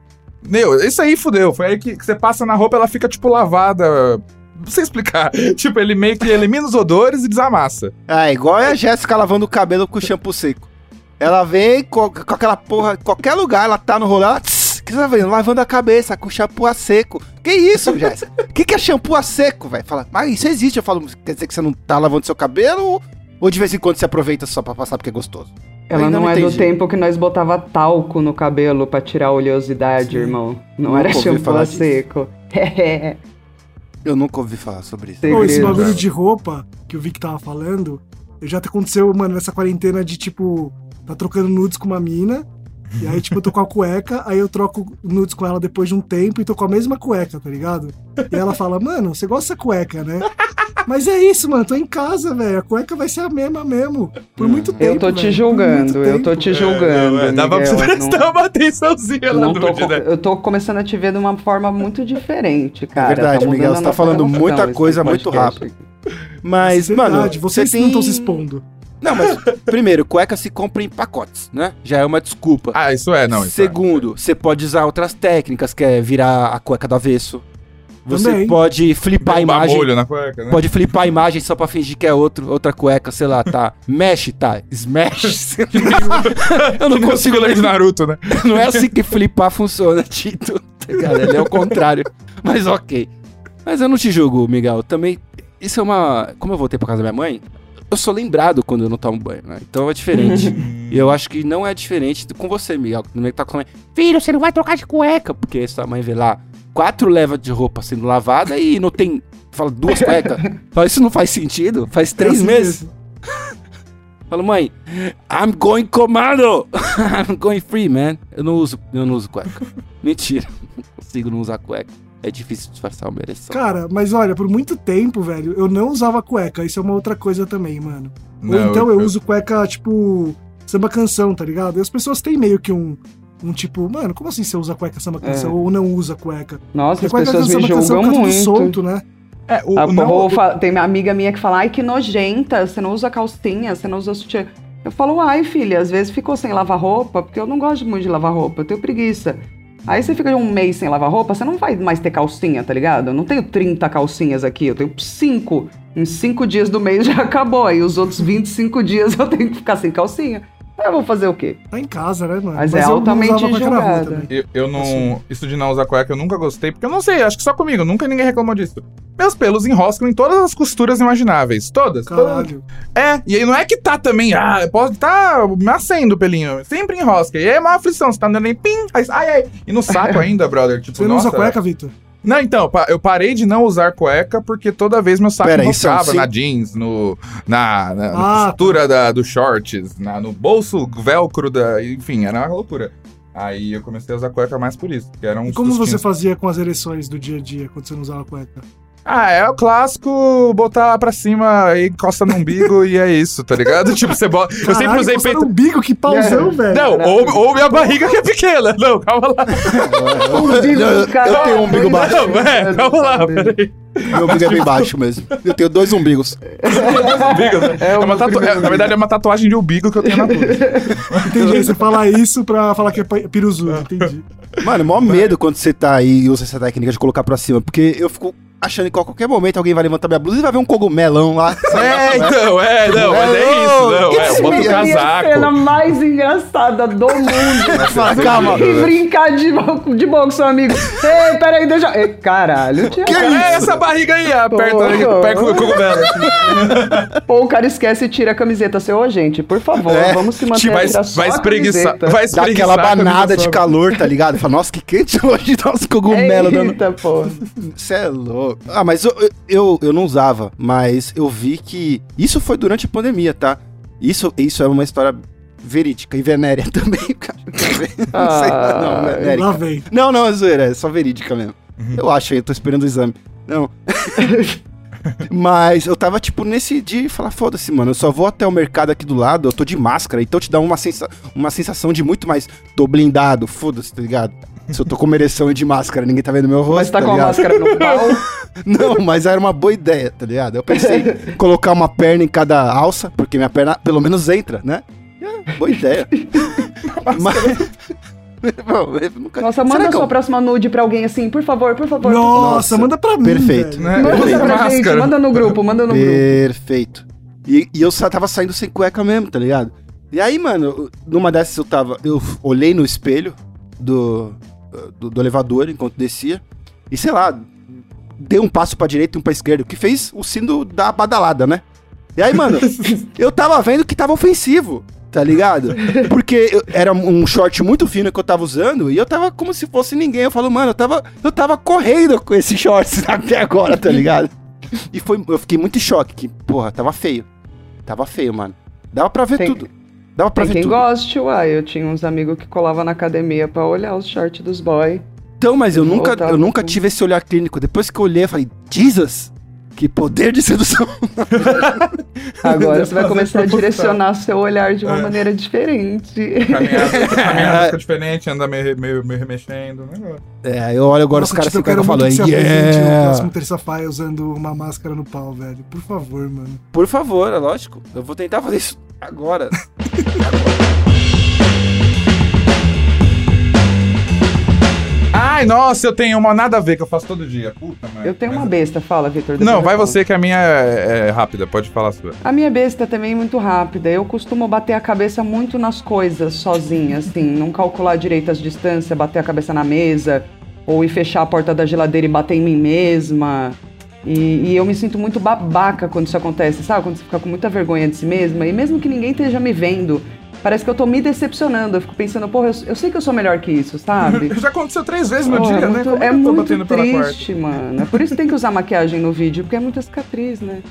Meu, isso aí fudeu. Foi aí que, que você passa na roupa ela fica, tipo, lavada. Não sei explicar. [LAUGHS] tipo, ele meio que elimina os odores e desamassa. Ah, igual é a Jéssica lavando o cabelo com shampoo seco. Ela vem com, com aquela porra, qualquer lugar, ela tá no rolê, ela, tss, que você tá vendo? Lavando a cabeça com shampoo a seco. Que isso, Jéssica? Que, que é shampoo a seco, velho? Fala, mas isso existe. Eu falo, quer dizer que você não tá lavando seu cabelo ou de vez em quando você aproveita só pra passar porque é gostoso? Ela não, não é do tempo que nós botava talco no cabelo pra tirar a oleosidade, Sim. irmão. Não Nunca era shampoo seco. [LAUGHS] Eu nunca ouvi falar sobre isso. Pô, esse bagulho de roupa que o Vic tava falando, já aconteceu, mano, nessa quarentena de tipo, tá trocando nudes com uma mina. E aí, tipo, eu tô com a cueca, aí eu troco nudes com ela depois de um tempo e tô com a mesma cueca, tá ligado? E ela fala, mano, você gosta dessa cueca, né? Mas é isso, mano, tô em casa, velho. A cueca vai ser a mesma mesmo. Por muito tempo. Eu tô te por julgando, eu tô te julgando. É, dava pra Miguel, você eu prestar não- uma atençãozinha lá no tô vídeo, né? Eu tô começando a te ver de uma forma muito diferente, cara. É verdade, Tá Miguel, você tá falando muita coisa muito rápido. aqui. Mas, É mano, verdade, vocês você não tem... estão se expondo. Não, mas primeiro, cueca se compra em pacotes, né? Já é uma desculpa. Ah, isso é, não. Isso é. Segundo, você pode usar outras técnicas, que é virar a cueca do avesso. Você Também. pode flipar a imagem. molho na cueca, né? Pode flipar a imagem só pra fingir que é outro, outra cueca, sei lá, tá? Mesh, tá? Smash. [LAUGHS] Eu não consigo ler de. Naruto, né? [LAUGHS] Não é assim que flipar funciona, Tito. Ele é o contrário. Mas ok. Mas eu não te julgo, Miguel. Também. Isso é uma. Como eu voltei pra casa da minha mãe, eu sou lembrado quando eu não tomo banho, né? Então é diferente. [LAUGHS] e eu acho que não é diferente com você, Miguel. Que também tá com a mãe. Filho, você não vai trocar de cueca. Porque sua mãe vê lá quatro levas de roupa sendo lavada e não tem. Fala duas cuecas. [LAUGHS] Fala, isso não faz sentido. Faz três meses. [LAUGHS] Fala, mãe, I'm going commando! I'm going free, man. Eu não uso, eu não uso cueca. Mentira, não consigo não usar cueca. É difícil disfarçar uma ereção. Cara, mas olha, por muito tempo, velho, eu não usava cueca. Isso é uma outra coisa também, mano. Ou Não, então eu uso cueca, tipo, samba canção, tá ligado? E as pessoas têm meio que um. Um tipo, mano, como assim você usa cueca samba canção É. ou não usa cueca? Nossa, as Porque cueca pessoas me julgam muito. solto, né? É, o, A não, o- tem uma amiga minha que fala, ai, que nojenta, você não usa calcinha, você não usa sutiã. Eu falo, ai, filha, às vezes ficou sem lavar roupa, porque eu não gosto muito de lavar roupa, eu tenho preguiça. Aí você fica um mês sem lavar roupa, você não vai mais ter calcinha, tá ligado? Eu não tenho 30 calcinhas aqui, eu tenho 5. Em 5 dias do mês [LAUGHS] já acabou, aí os outros 25 dias eu tenho que ficar sem calcinha. Eu vou fazer o quê? Tá em casa, né, mano? Mas é eu não altamente julgada. também. Eu, eu não. Assim. Isso de não usar cueca eu nunca gostei, porque eu não sei, acho que só comigo, nunca ninguém reclamou disso. Meus pelos enroscam em todas as costuras imagináveis. Todas. todas. Caralho. É, e aí não é que tá também, ah, pode tá nascendo o pelinho. Sempre enrosca. E aí é uma aflição, você tá andando aí, pim, aí, ai, ai. E no saco [LAUGHS] ainda, brother. Tipo, Você não usa nossa, cueca, Vitor? Não, então, eu parei de não usar cueca porque toda vez meu saco Pera, é um enroscava na jeans, no, na, na, na Ah, costura da, dos shorts, na, no bolso velcro da. Enfim, era uma loucura. Aí eu comecei a usar cueca mais por isso. Que era um E como você fazia com as ereções do dia a dia quando você não usava cueca? Ah, é o clássico botar lá pra cima e encosta no umbigo e é isso, tá ligado? [LAUGHS] tipo, você bota. eu sempre Caralho, usei peito. um bico, que pauzão, É. velho. Não, ou, ou minha barriga que é pequena. Não, calma lá. [LAUGHS] Umbigo eu, cara. eu tenho um umbigo baixo. Não, é, calma lá, peraí. Meu umbigo é bem baixo mesmo. Eu tenho dois umbigos. Umbigo, né? É uma tatu- é, na verdade, é uma tatuagem de umbigo que eu tenho na tudo. [LAUGHS] Entendi. Você fala isso pra falar que é pi- piruzu. Entendi. Mano, maior medo quando você tá aí e usa essa técnica de colocar pra cima. Porque eu fico achando que a qualquer momento alguém vai levantar minha blusa e vai ver um cogumelão lá. [LAUGHS] É, então, é, não, mas é isso, não, é, Esse bota o Seria a cena casaco. mais engraçada do mundo. Fala, calma. e brincar de, de boa com seu amigo. Ei, peraí, deixa. Ei, caralho, tia. É essa barriga aí, aperta, Pô. pega o cogumelo. Ou o cara esquece e tira a camiseta. Seu, ô, gente, por favor, É, vamos se manter Vai, tirar só vai espreguiçar, camiseta. vai Dá espreguiçar. aquela a camisa banada de calor, tá ligado? Fala, nossa, que quente hoje, dá uns cogumelos dando. Eita, pô. Você é louco. Ah, mas eu, eu, eu não usava, mas eu vi que. Isso foi durante a pandemia, tá? Isso, isso é uma história verídica e venérea [LAUGHS] também, cara. Não sei, não, Ah, vem. Não, não, é zoeira, é só verídica mesmo. Eu acho, eu tô esperando o exame. Não. [LAUGHS] Mas eu tava, tipo, nesse dia e falar, foda-se, mano, eu só vou até o mercado aqui do lado, eu tô de máscara, então te dá uma, sensa uma sensação de muito mais, tô blindado, foda-se, tá ligado? Se eu tô com uma ereção e de máscara, ninguém tá vendo meu rosto, Mas tá, com a ligado? máscara no [LAUGHS] pau. Não, mas era uma boa ideia, tá ligado? Eu pensei em colocar uma perna em cada alça, porque minha perna pelo menos entra, né? É, boa ideia. mas... [LAUGHS] Bom, eu nunca- Nossa, Será manda eu- sua próxima nude pra alguém assim, por favor, por favor. Nossa, Nossa, manda pra mim. perfeito. velho. Né? Manda Perfeito. pra gente, Máscara. manda no grupo, manda no grupo. Perfeito. E, e eu só tava saindo sem cueca mesmo, tá ligado? E aí, mano, numa dessas eu tava. Eu olhei no espelho do, do, do elevador enquanto descia. E sei lá, dei um passo pra direita e um pra esquerda, que fez o sino da badalada, né? E aí, mano, [LAUGHS] eu tava vendo que tava ofensivo, tá ligado? Porque eu- era um short muito fino que eu tava usando e eu tava como se fosse ninguém. Eu falo, mano, eu tava, eu tava correndo com esse short [LAUGHS] até agora, tá ligado? E foi, eu fiquei muito em choque, que, porra, tava feio. Tava feio, mano. Dava pra ver Tem- tudo. Dava pra Tem ver quem tudo. goste, uai. Eu tinha uns amigos que colavam na academia pra olhar os shorts dos boy. Então, mas eu nunca, eu nunca tive esse olhar clínico. Depois que eu olhei, eu falei, Jesus! Que poder de sedução. [LAUGHS] Agora você vai começar a direcionar seu olhar de uma É. maneira diferente. Caminhada, caminhada fica diferente, anda meio, meio, meio remexendo. Né? É, eu olho agora Nossa, os caras tipo, falo, muito que apresente no yeah! próximo terça-feira usando uma máscara no pau, velho. Por favor, mano. Por favor, é lógico. Eu vou tentar fazer isso agora. [LAUGHS] Ai, nossa, eu tenho uma nada a ver que eu faço todo dia. Puta, merda. Eu tenho uma besta, fala, Vitor. Não, vai você que a minha é, é rápida, pode falar sua. A minha besta também é muito rápida. Eu costumo bater a cabeça muito nas coisas sozinha, assim, não calcular direito as distâncias, bater a cabeça na mesa, ou ir fechar a porta da geladeira e bater em mim mesma. E, e eu me sinto muito babaca quando isso acontece, sabe? Quando você fica com muita vergonha de si mesma, e mesmo que ninguém esteja me vendo, parece que eu tô me decepcionando. Eu fico pensando, porra, eu, eu sei que eu sou melhor que isso, sabe? [LAUGHS] Já aconteceu três vezes no Porra, dia, é né? muito, Como é muito triste, mano. É por isso que tem que usar maquiagem no vídeo, porque é muita cicatriz, né?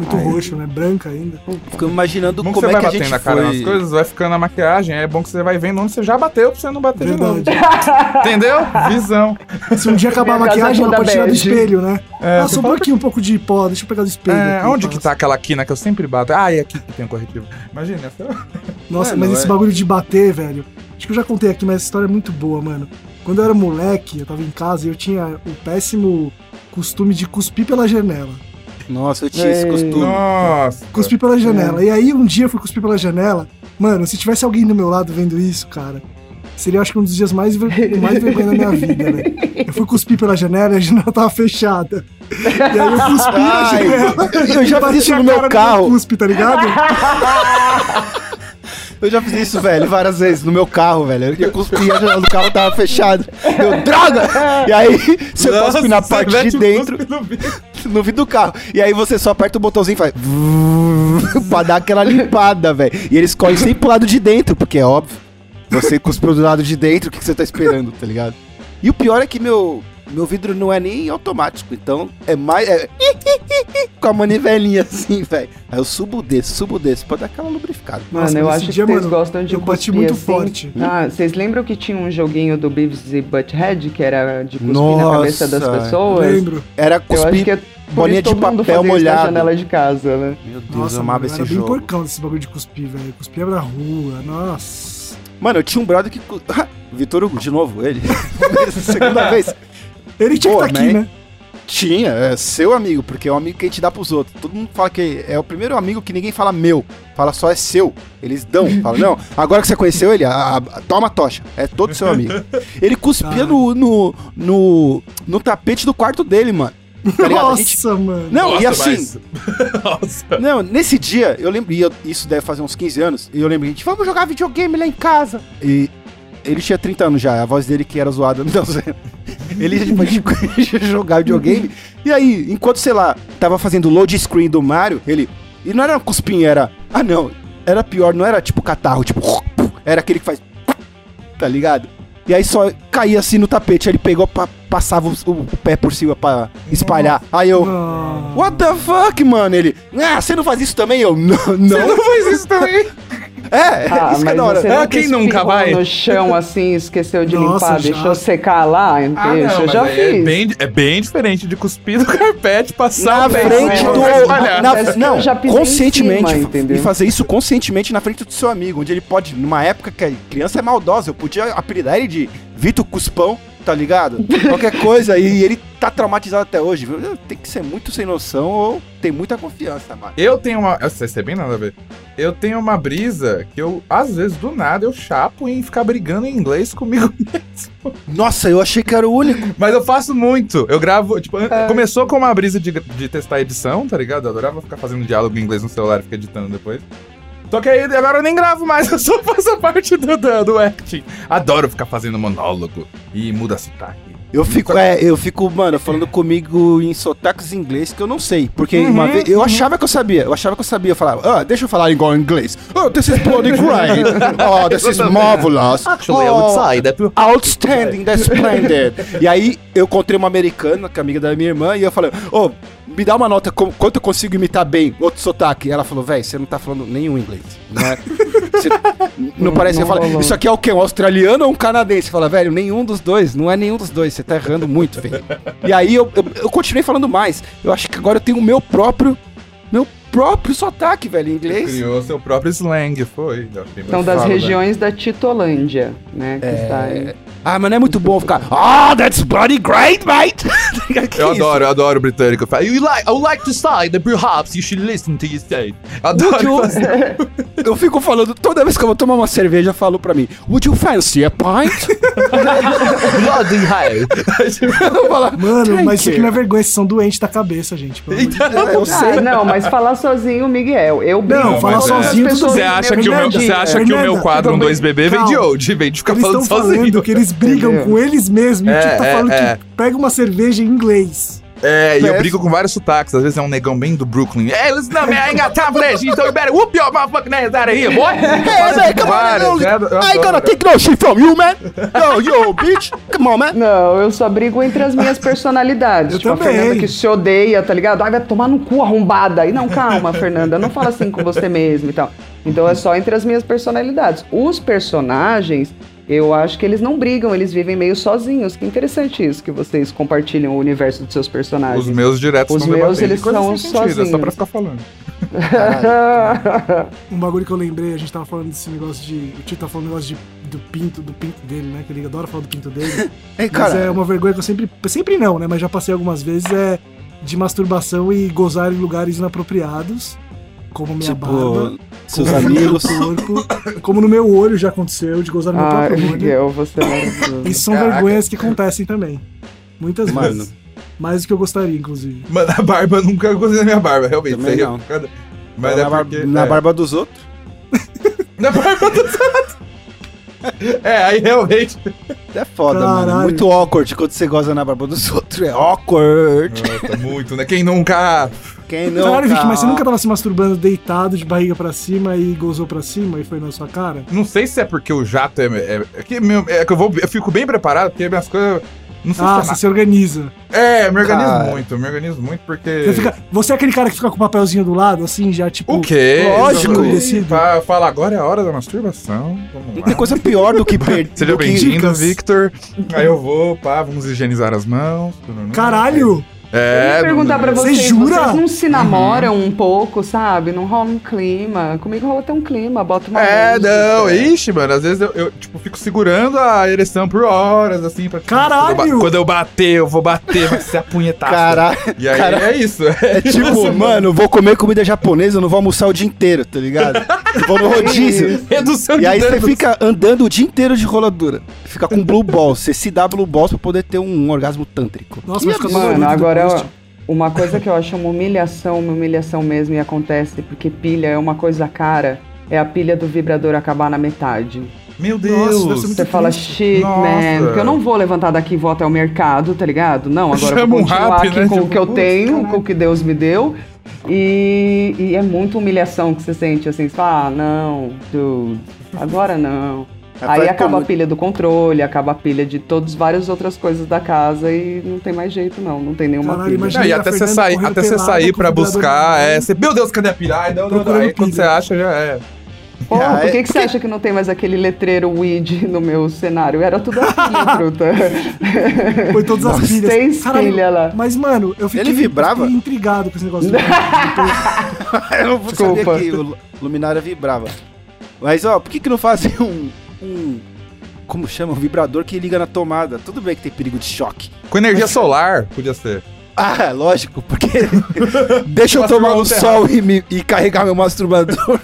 Muito roxo, né? Branca ainda. Fico imaginando como você é vai que a batendo gente na cara nas foi... coisas, vai ficando a maquiagem, é bom que você vai vendo onde você já bateu pra você não bater de novo. Verdade. [LAUGHS] Entendeu? Visão. Se um dia acabar a maquiagem, ela toda pode tirar do espelho, né? É, ah, sobrou aqui um pouco de pó, deixa eu pegar do espelho. É, aqui, onde que passa. tá aquela quina que eu sempre bato? Ah, é aqui que tem o corretivo. Imagina, essa... Nossa, É, mas esse é? bagulho de bater, velho. Acho que eu já contei aqui, mas essa história é muito boa, mano. Quando eu era moleque, eu tava em casa e eu tinha o péssimo costume de cuspir pela janela. Nossa, eu tinha esse costume. Nossa. Cuspir pela janela. E aí um dia eu fui cuspir pela janela. Mano, se tivesse alguém do meu lado vendo isso, cara, seria acho que um dos dias mais, ver... [LAUGHS] mais vergonha da minha vida, né? Eu fui cuspir pela janela e a janela tava fechada. E aí eu cuspi na janela. eu já bati fiz isso no meu carro. cuspe, tá ligado? [LAUGHS] Eu já fiz isso, velho, várias vezes no meu carro, velho. Eu ia cuspir, a janela do carro tava fechada. Eu, droga! E aí, você Nossa, cospe na parte de dentro, no vidro. no vidro do carro. E aí você só aperta o botãozinho e faz. [LAUGHS] pra dar aquela limpada, velho. E eles correm sempre pro lado de dentro, porque é óbvio. Você cuspiu do lado de dentro, o que, que você tá esperando, tá ligado? E o pior é que meu, meu vidro não é nem automático, então é mais. É, [LAUGHS] com a manivelinha assim, velho. Aí eu subo desse, subo desse, pra dar aquela lubrificada. Mano, Nossa, eu acho esse que dia, vocês mano, gostam de eu bati cuspir muito assim. forte. Ah, vocês lembram que tinha um joguinho do Beavis e Butthead, que era de cuspir Nossa, na cabeça das pessoas? Lembro. Era Eu acho cuspir que é por bolinha isso de papel molhado. janela de casa, né? Meu Deus, Nossa, eu amava mano, eu esse era bem jogo. porcão desse bagulho de cuspir, velho. Cuspia na rua, nossa. Mano, eu tinha um brother que. [LAUGHS] Vitor Hugo, de novo, ele. [LAUGHS] Segunda vez. Ele tinha Pô, que estar aqui, man. né? Tinha, é seu amigo, porque é um amigo que a gente dá pros outros. Todo mundo fala que é o primeiro amigo que ninguém fala meu, fala só é seu. Eles dão, [LAUGHS] falam, não, agora que você conheceu ele, a- a- toma a tocha, é todo seu amigo. [LAUGHS] Ele cuspia Ah. no, no, no, no tapete do quarto dele, mano. Tá Nossa, gente- mano. Não, e Nossa, assim, mas- [LAUGHS] Nossa. não, nesse dia, eu lembro, e eu- isso deve fazer uns 15 anos, e eu lembro, a gente, vamos jogar videogame lá em casa. E ele tinha 30 anos já, a voz dele que era zoada, [LAUGHS] não sei. Ele tipo, [LAUGHS] ia jogar videogame, e aí, enquanto, sei lá, tava fazendo load screen do Mario, ele, e não era uma cuspinha, era, ah não, era pior, não era tipo catarro, tipo, era aquele que faz, tá ligado? E aí só caía assim no tapete, aí ele pegou, pa- passava o, o pé por cima pra espalhar. Aí eu. What the fuck, mano? Ele, ah, você não faz isso também? Eu, não, não. Não faz isso também. [LAUGHS] É, Ah, [LAUGHS] isso que é mas da hora. você Ah, quem nunca espirrou vai? no chão assim, esqueceu de Nossa, limpar, já. deixou secar lá, entendeu? Isso eu mas já aí fiz. É bem, é bem diferente de cuspir no [LAUGHS] carpete, passar Na pé frente do. na- não, eu conscientemente. cima, e fazer isso conscientemente na frente do seu amigo. Onde ele pode, numa época que a criança é maldosa, eu podia apelidar ele de Vitor Cuspão, tá ligado? Qualquer [LAUGHS] coisa. E ele tá traumatizado até hoje. viu? Tem que ser muito sem noção ou tem muita confiança, mano. Eu tenho uma. Essa isso é bem nada a ver. Eu tenho uma brisa que eu, às vezes, do nada, eu chapo em ficar brigando em inglês comigo [LAUGHS] mesmo. Nossa, eu achei que era o único. Mas eu faço muito. Eu gravo, tipo, É. começou com uma brisa de, de testar a edição, tá ligado? Eu adorava ficar fazendo diálogo em inglês no celular e ficar editando depois. Só que aí agora eu nem gravo mais, [LAUGHS] eu só faço a parte do, do, do acting. Adoro ficar fazendo monólogo e muda sotaque. Eu fico, é, eu fico, mano, falando comigo em sotaques em inglês que eu não sei. Porque uma vez. Eu achava que eu sabia. Eu achava que eu sabia. Eu falava, ah, deixa eu falar igual em inglês. Oh, this is bloody great. [LAUGHS] Oh, this is marvelous. oh, that Outstanding, that's splendid. [LAUGHS] e aí eu encontrei uma americana, que é amiga da minha irmã, e eu falei, ô, me dá uma nota com- quanto eu consigo imitar bem outro sotaque. E ela falou, velho, você não tá falando nenhum inglês. Não, é? [LAUGHS] Você- não parece que eu falo, isso aqui é o quê? Um australiano ou um canadense? Fala, velho, nenhum dos dois, não é nenhum dos dois, você tá errando muito, velho. E aí eu, eu, eu continuei falando mais. Eu acho que agora eu tenho o meu próprio, meu próprio sotaque, velho, em inglês. Criou seu próprio slang, foi. São muito das fala, né? regiões da Titolândia, né? Que está aí. Ah, mas não é muito bom ficar, ah, that's bloody great, mate. [LAUGHS] Eu adoro, eu adoro o britânico. You like, I would like to say that perhaps you should listen to your state. Would Adoro you-. [LAUGHS] Eu fico falando, toda vez que eu vou tomar uma cerveja, eu falo pra mim, Would you fancy a pint? [LAUGHS] Bloody hell. eu falo, Mano, "Thank mas isso aqui you." não é vergonha, vocês são doentes da cabeça, gente. É, eu Ah, sei. não, mas falar sozinho, Miguel. Eu brigo Não, falar sozinho, pessoas. Você acha, que o meu, você acha que o meu quadro um bem. 2 bebê vem de onde? Vem de ficar falando sozinho. falando que eles brigam Entendeu? com eles mesmos e o É, Tito tá é, falando é. que pega uma cerveja em inglês. É, e eu É. brigo com vários sotaques. Às vezes é um negão bem do Brooklyn. Time for that shit. So you better whoop your motherfucking ass out of here, boy. Hey, man, come on, I ain't gonna take no shit from you, man. Yo, yo, bitch. Come on, man. Não, eu só brigo entre as minhas personalidades. Eu tipo, também. a Fernanda que se odeia, tá ligado? Ai, vai tomar no cu arrombada. E não, calma, Fernanda, não fala assim com você mesmo e tal. Então é só entre as minhas personalidades. Os personagens, eu acho que eles não brigam, eles vivem meio sozinhos. Que interessante isso, que vocês compartilham o universo dos seus personagens. Os meus diretos Os meus, debatendo eles são sentido, É só sozinhos. pra ficar falando. [LAUGHS] Um bagulho que eu lembrei, a gente tava falando desse negócio de. O Tito tá falando negócio de, do pinto, do pinto dele, né? Que ele adora falar do pinto dele. [LAUGHS] Ei, Mas cara. é uma vergonha que eu sempre. Sempre não, né? Mas já passei algumas vezes é de masturbação e gozar em lugares inapropriados. Como minha barba. Tipo, seus como no amigos. meu corpo, como no meu olho já aconteceu, de gozar no meu Ai, próprio olho. Você é. Isso são Caraca. vergonhas que acontecem também. Muitas Mano. vezes. Mais do que eu gostaria, inclusive. Mano, a barba, eu nunca gostei da minha barba, realmente. Também não. Mas na, é bar- porque... na é. barba dos outros. [LAUGHS] Na barba dos outros. [LAUGHS] É, aí realmente. É foda, Caralho. mano. Muito awkward quando você goza na barba dos [LAUGHS] outros. É awkward. Nossa, muito, né? Quem nunca. Quem. Caralho, Vicky, mas você tá- nunca tava se masturbando deitado, de barriga pra cima e gozou pra cima e foi na sua cara? Não sei se é porque o jato é. É, é que, meu- é que eu, vou, eu fico bem preparado, porque minhas coisas. Não sei Ah, se você se organiza. É, me organizo Cara. muito, me organizo muito porque. Você, fica- você é aquele cara que fica com o papelzinho do lado, assim, já tipo. O quê? Lógico. Descido. Fa- Fala, agora é a hora da masturbação. Vamos tem coisa pior do que [LAUGHS] perder. Seja bem-vindo. Victor. Aí eu vou, pá, vamos higienizar as mãos. Caralho! É, Eu ia perguntar pra Você vocês, jura? vocês não se namoram um pouco, sabe? Não rola um clima. Comigo rola até um clima, bota uma É, música. não, ixi, mano, às vezes eu, eu, tipo, fico segurando a ereção por horas, assim, pra... tipo, Caralho! Quando eu, quando eu bater, eu vou bater, vai ser apunhetaço. Caralho. E aí Cara, é isso. É tipo, mano, vou comer comida japonesa, eu não vou almoçar o dia inteiro, tá ligado? Vou no [LAUGHS] rodízio. Redução E de aí você danos. fica andando o dia inteiro de roladura. Fica com blue balls. Você se dá blue balls pra poder ter um orgasmo tântrico. Nossa, mas fica Mano, dolorido agora uma coisa que eu acho uma humilhação, uma humilhação mesmo e acontece porque pilha é uma coisa cara. É a pilha do vibrador acabar na metade. Meu Nossa, deve ser Deus. muito Você fala, shit, Nossa. man, porque eu não vou levantar daqui e vou até o mercado, tá ligado? Não, agora eu Chama vou um continuar rap, aqui né? com Tipo, o que eu tenho, caralho. com o que Deus me deu. E, e é muita humilhação que você sente, assim, você fala, ah, não, dude, agora não. Aí acaba a pilha do controle, acaba a pilha de todas várias outras coisas da casa e não tem mais jeito, não. Não tem nenhuma Caralho, pilha. imagina- Não, e até você sair, até você sair pra buscar, é, você, meu Deus, cadê a pilha? Ai, não, não, não. Procurando Aí quando você acha, já é. Pô, Ah, por é- que, que você acha que não tem mais aquele letreiro weed no meu cenário? Era tudo pilha, [LAUGHS] fruta. Foi todas as pilhas. Seis pilhas lá. Mas, mano, eu fiquei, Ele vibrava? eu fiquei intrigado com esse negócio. do- [LAUGHS] eu não Desculpa. sabia que o luminária vibrava. Mas, ó, por que que não fazem um... um como chama? Um vibrador que liga na tomada. Tudo bem que tem perigo de choque. Com energia solar, podia ser. Ah, lógico, porque [LAUGHS] deixa eu tomar um sol e, me- e carregar meu masturbador. [LAUGHS]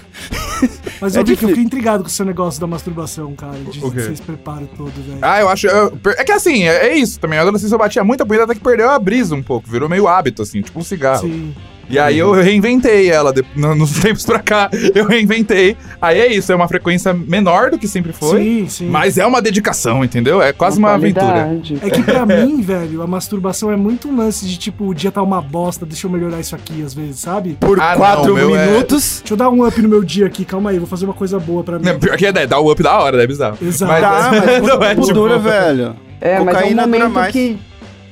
Mas É eu vi que eu fiquei intrigado com o seu negócio da masturbação, cara. De O quê? vocês preparam todo, velho. Ah, eu acho. eu- é que assim, é, é isso também. A adolescência eu batia muita punheta até que perdeu a brisa um pouco. Virou meio hábito, assim, tipo um cigarro. Sim. E aí eu reinventei ela de- no- nos [LAUGHS] tempos pra cá. Eu reinventei. Aí é isso, é uma frequência menor do que sempre foi. Sim, sim. Mas é uma dedicação, entendeu? É quase uma, aventura. qualidade. É que pra mim, velho, a masturbação é muito um lance de tipo, o dia tá uma bosta, deixa eu melhorar isso aqui às vezes, sabe? Por Ah, não, quatro o meu é- minutos. Deixa eu dar um up no meu dia aqui, calma aí, vou fazer uma coisa boa pra mim. Não, pior que é, dá o up da hora, né? É bizarro. Exato. Mas, Tá, mas [LAUGHS] não é tipo... dura, velho. É, mas é um Cocaína dura momento mais. que,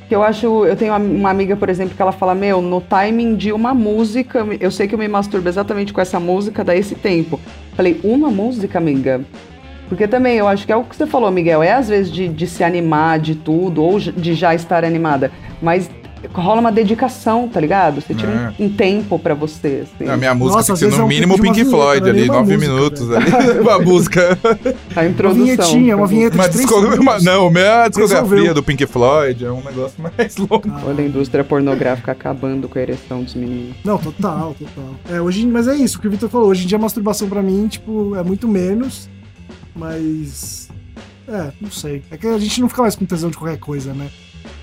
que eu acho. Eu tenho uma- amiga, por exemplo, que ela fala: Meu, no timing de uma música, eu sei que eu me masturbo exatamente com essa música, dá esse tempo. Falei: Uma música, amiga? Porque também eu acho que é o que você falou, Miguel, é às vezes de, de se animar de tudo, ou de já estar animada, mas rola uma dedicação, tá ligado? Você tira um, um tempo pra você. Assim. A minha música Nossa, tem que ser é no mínimo Pink uma vinheta, Floyd é ali, uma nove música, minutos ali. [LAUGHS] uma música. A Uma introdução. vinhetinha, uma vinheta Uma de disco... uma-. Não, minha discografia Resolveu. do Pink Floyd é um negócio mais longo. Olha a indústria pornográfica acabando com a ereção dos meninos. Não, total, total. É, hoje, mas é isso, o que o Vitor falou. Hoje em dia a masturbação pra mim, tipo, é muito menos. Mas. É, não sei. É que a gente não fica mais com tesão de qualquer coisa, né?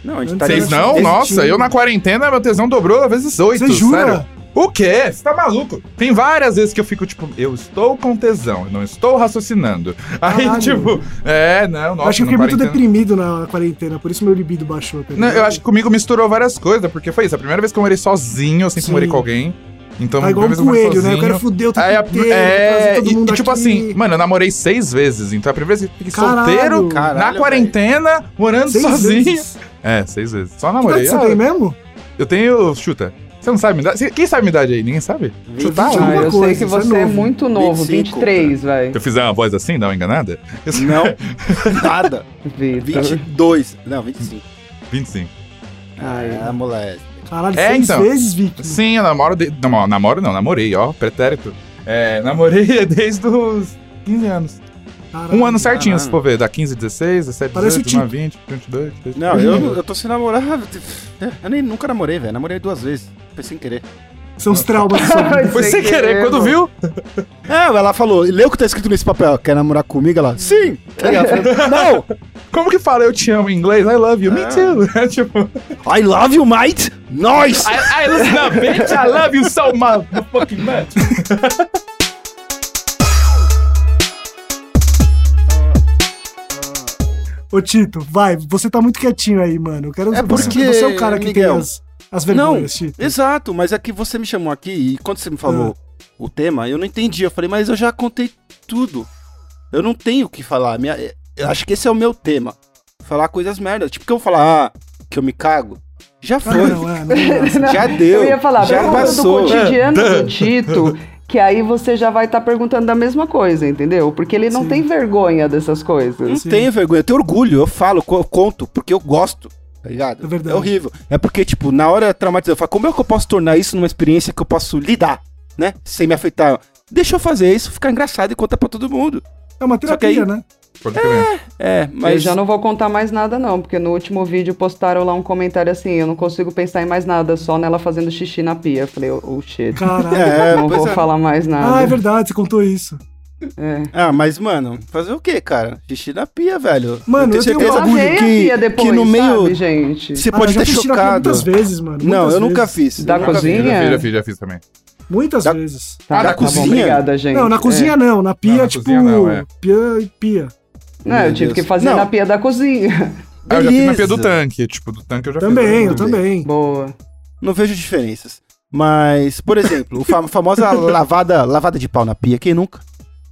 Não, a gente tá Vocês não? existindo. Nossa, eu na quarentena, meu tesão dobrou vezes oito. Você jura? sério. O quê? Você tá maluco? Tem várias vezes que eu fico, tipo, eu estou com tesão, não estou raciocinando. Aí, Caralho. tipo, é, não, nossa, eu acho que eu fiquei muito deprimido na quarentena, por isso meu libido baixou. Tá Não, eu acho que comigo misturou várias coisas, porque foi isso. A primeira vez que eu morei sozinho, eu sempre Sim. morei com alguém. Então, Tá igual um que coelho, né? Eu quero sozinho- fuder o tempo Aí, inteiro, é, todo e, mundo e tipo aqui. assim, mano, eu namorei seis vezes. Então a primeira vez que eu fiquei Caralho. solteiro, Caralho, na quarentena, morando Seis sozinho. vezes. É, seis vezes. Só Que namorei. idade você ah, tem mesmo? Eu tenho. Chuta. Você não sabe idade? Você- Quem sabe minha idade aí? Ninguém sabe? Chuta. vinte e Ah, eu coisa, sei que você é você é, novo. muito novo, 25, 23, vai. Eu fizer uma voz assim, dá uma enganada? Não, [LAUGHS] nada. Vitor. 22. Não, 25. 25. Ai. Ah, moleque. Caralho, É, seis então. vezes, Vicky. Sim, eu namoro. De... Não, namoro não, namorei, ó, pretérito. É, namorei [LAUGHS] desde os 15 anos. Caralho. Um ano certinho, caralho. se for ver. Da 15, 16, 17, Parece 18, o 19, 20, 22, 23. Não, eu, eu tô sem namorar. [LAUGHS] Eu nem, nunca namorei, velho. Namorei duas vezes. Foi sem querer. São os traumas. Foi [LAUGHS] sem querer, querer quando viu. É, ela falou, leu o que tá escrito nesse papel. Quer namorar comigo? Ela, sim. Tá ela falou, não. Como que fala eu te amo em inglês? I love you. Ah. Me too. [LAUGHS] É, tipo... I love you, mate. Nice. I, I love you, bitch. I love you so much. Fucking much. Ô, Tito, vai. Você tá muito quietinho aí, mano. Eu quero... É porque... Você, você é o cara que Miguel, tem as as Não, vergonhas, Tito. exato, mas é que você me chamou aqui e quando você me falou Ah. o tema, eu não entendi. Eu falei, mas eu já contei tudo. Eu não tenho o que falar. Minha, eu acho que esse é o meu tema. Falar coisas merdas. Tipo, que eu vou falar, ah, que eu me cago. Já Ah, foi. não, é, não, não, Já deu. Eu ia falar, já passou. do cotidiano do Tito, que aí você já vai estar perguntando da mesma coisa, entendeu? Porque ele não Sim. tem vergonha dessas coisas. Não Sim. tenho vergonha, eu tenho orgulho, eu falo, eu conto, porque eu gosto, tá ligado? É verdade. horrível. É porque, tipo, na hora traumatizada, eu falo, como é que eu posso tornar isso numa experiência que eu posso lidar, né? Sem me afetar. Deixa eu fazer isso, ficar engraçado e contar pra todo mundo. É uma que aí- terapia, né? Pode crer. É, mas. Eu já não vou contar mais nada, não, porque no último vídeo postaram lá um comentário assim: eu não consigo pensar em mais nada, só nela fazendo xixi na pia. Eu falei, oh, oh, shit. Caralho. É, não vou é. falar mais nada. Ah, é verdade, você contou isso. É. Ah, mas, mano, fazer o quê, cara? Xixi na pia, velho. Mano, eu tenho Eu Esse lavei a que, pia depois, que no meio. sabe, gente? Você Ah, pode eu na pia chocado. Muitas vezes, mano. Não, muitas eu nunca vezes. fiz. Da eu nunca cozinha? fiz. Já fiz, já fiz, já fiz também. Muitas Da- vezes. Tá, Da tá bom, cozinha? obrigada, gente. Não, na cozinha não, na pia, Não, na tipo, não, é. pia e pia. É. Não, eu Meu tive Deus. que fazer Não. na pia da cozinha. [LAUGHS] Ah, eu já fiz na pia do tanque. Tipo, do tanque eu já Também, eu fiz. também. Boa. Não vejo diferenças. Mas, por exemplo, o fam- famosa [LAUGHS] lavada, lavada de pau na pia, quem nunca?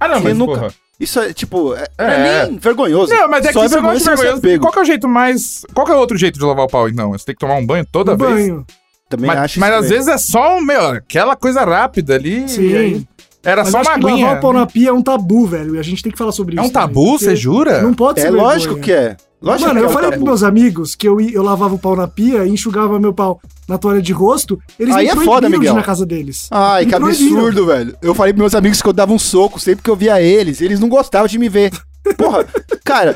Ah, não, mas nunca? porra. Isso é, tipo, é, não É. é nem vergonhoso. Não, mas é que Só vergonha se você é vergonha. pego. Qual que é o jeito mais... Qual que é o outro jeito de lavar o pau, então? Você tem que tomar um banho toda Um vez? banho. Também Mas, acho mas às vezes é só, um, meu, aquela coisa rápida ali. Sim. aí Era Mas só uma que lavar aguinha. o pau na pia é um tabu, velho. E a gente tem que falar sobre É isso. um tabu, você jura? Não pode ser É lógico vergonha. que é. Lógico Mano, que eu é falei tabu. pros meus amigos que eu, ia- eu lavava o pau na pia e enxugava meu pau na toalha de rosto. Eles Aí me é foda, Miguel. na casa deles. Ai, Me que proibiram. absurdo, velho. Eu falei pros meus amigos que eu dava um soco sempre que eu via eles. Eles não gostavam de me ver. Porra, [LAUGHS] cara,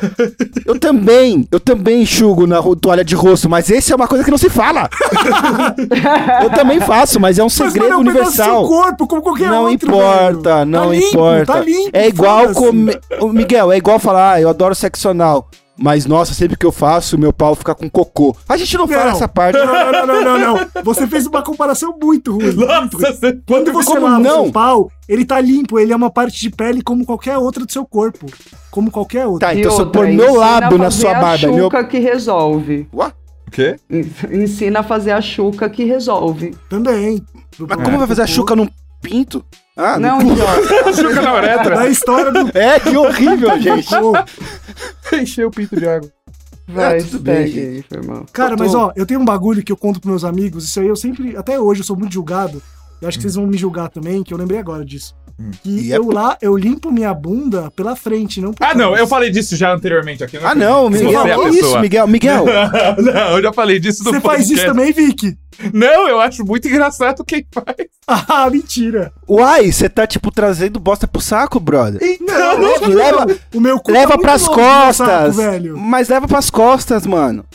eu também, eu também enxugo na toalha de rosto, mas esse é uma coisa que não se fala. [LAUGHS] eu também faço, mas é um Mas, segredo mano, é um do universal. corpo, como qualquer Não outro, importa, velho. não Tá limpo, importa. Tá limpo, é igual comer. Miguel, é igual falar, ah, eu adoro sexo anal. Mas, nossa, sempre que eu faço, meu pau fica com cocô. A gente não, fala Não. essa parte. Não, não, não, não, não. [LAUGHS] Você fez uma comparação muito ruim. muito ruim. Nossa, você... Quando você Como lava o não? seu pau, ele tá limpo, ele é uma parte de pele como qualquer outra do seu corpo. Como qualquer outra. Tá, então se eu pôr meu a lábio na sua a barba, meu. chuca que resolve. Ué? O quê? En- Ensina a fazer a chuca que resolve. Também. Mas como vai fazer a chuca num pinto? Ah, Não, idiota. [LAUGHS] Chuca na uretra. Da história do É, que horrível, [LAUGHS] gente. [LAUGHS] Encheu o pinto de água. Vai, É, tudo bem, aí, foi mal. Cara, Eu tô- mas ó, eu tenho um bagulho que eu conto pros meus amigos, isso aí eu sempre, até hoje eu sou muito julgado, e acho que vocês vão me julgar também, que eu lembrei agora disso. Que E é eu lá, eu limpo minha bunda pela frente, não por Ah, não, eu falei disso já anteriormente aqui. não Ah, não. Miguel. É que isso, Miguel? Miguel. [LAUGHS] não, eu já falei disso no Você faz isso podcast. também, Vicky? Não, eu acho muito engraçado quem faz. Ah, [LAUGHS] mentira. Uai, você tá, tipo, trazendo bosta pro saco, brother? Não, lógico [LAUGHS] que leva- não. o meu cu Leva tá pras longe do meu costas. saco, velho. Mas leva pras costas, mano.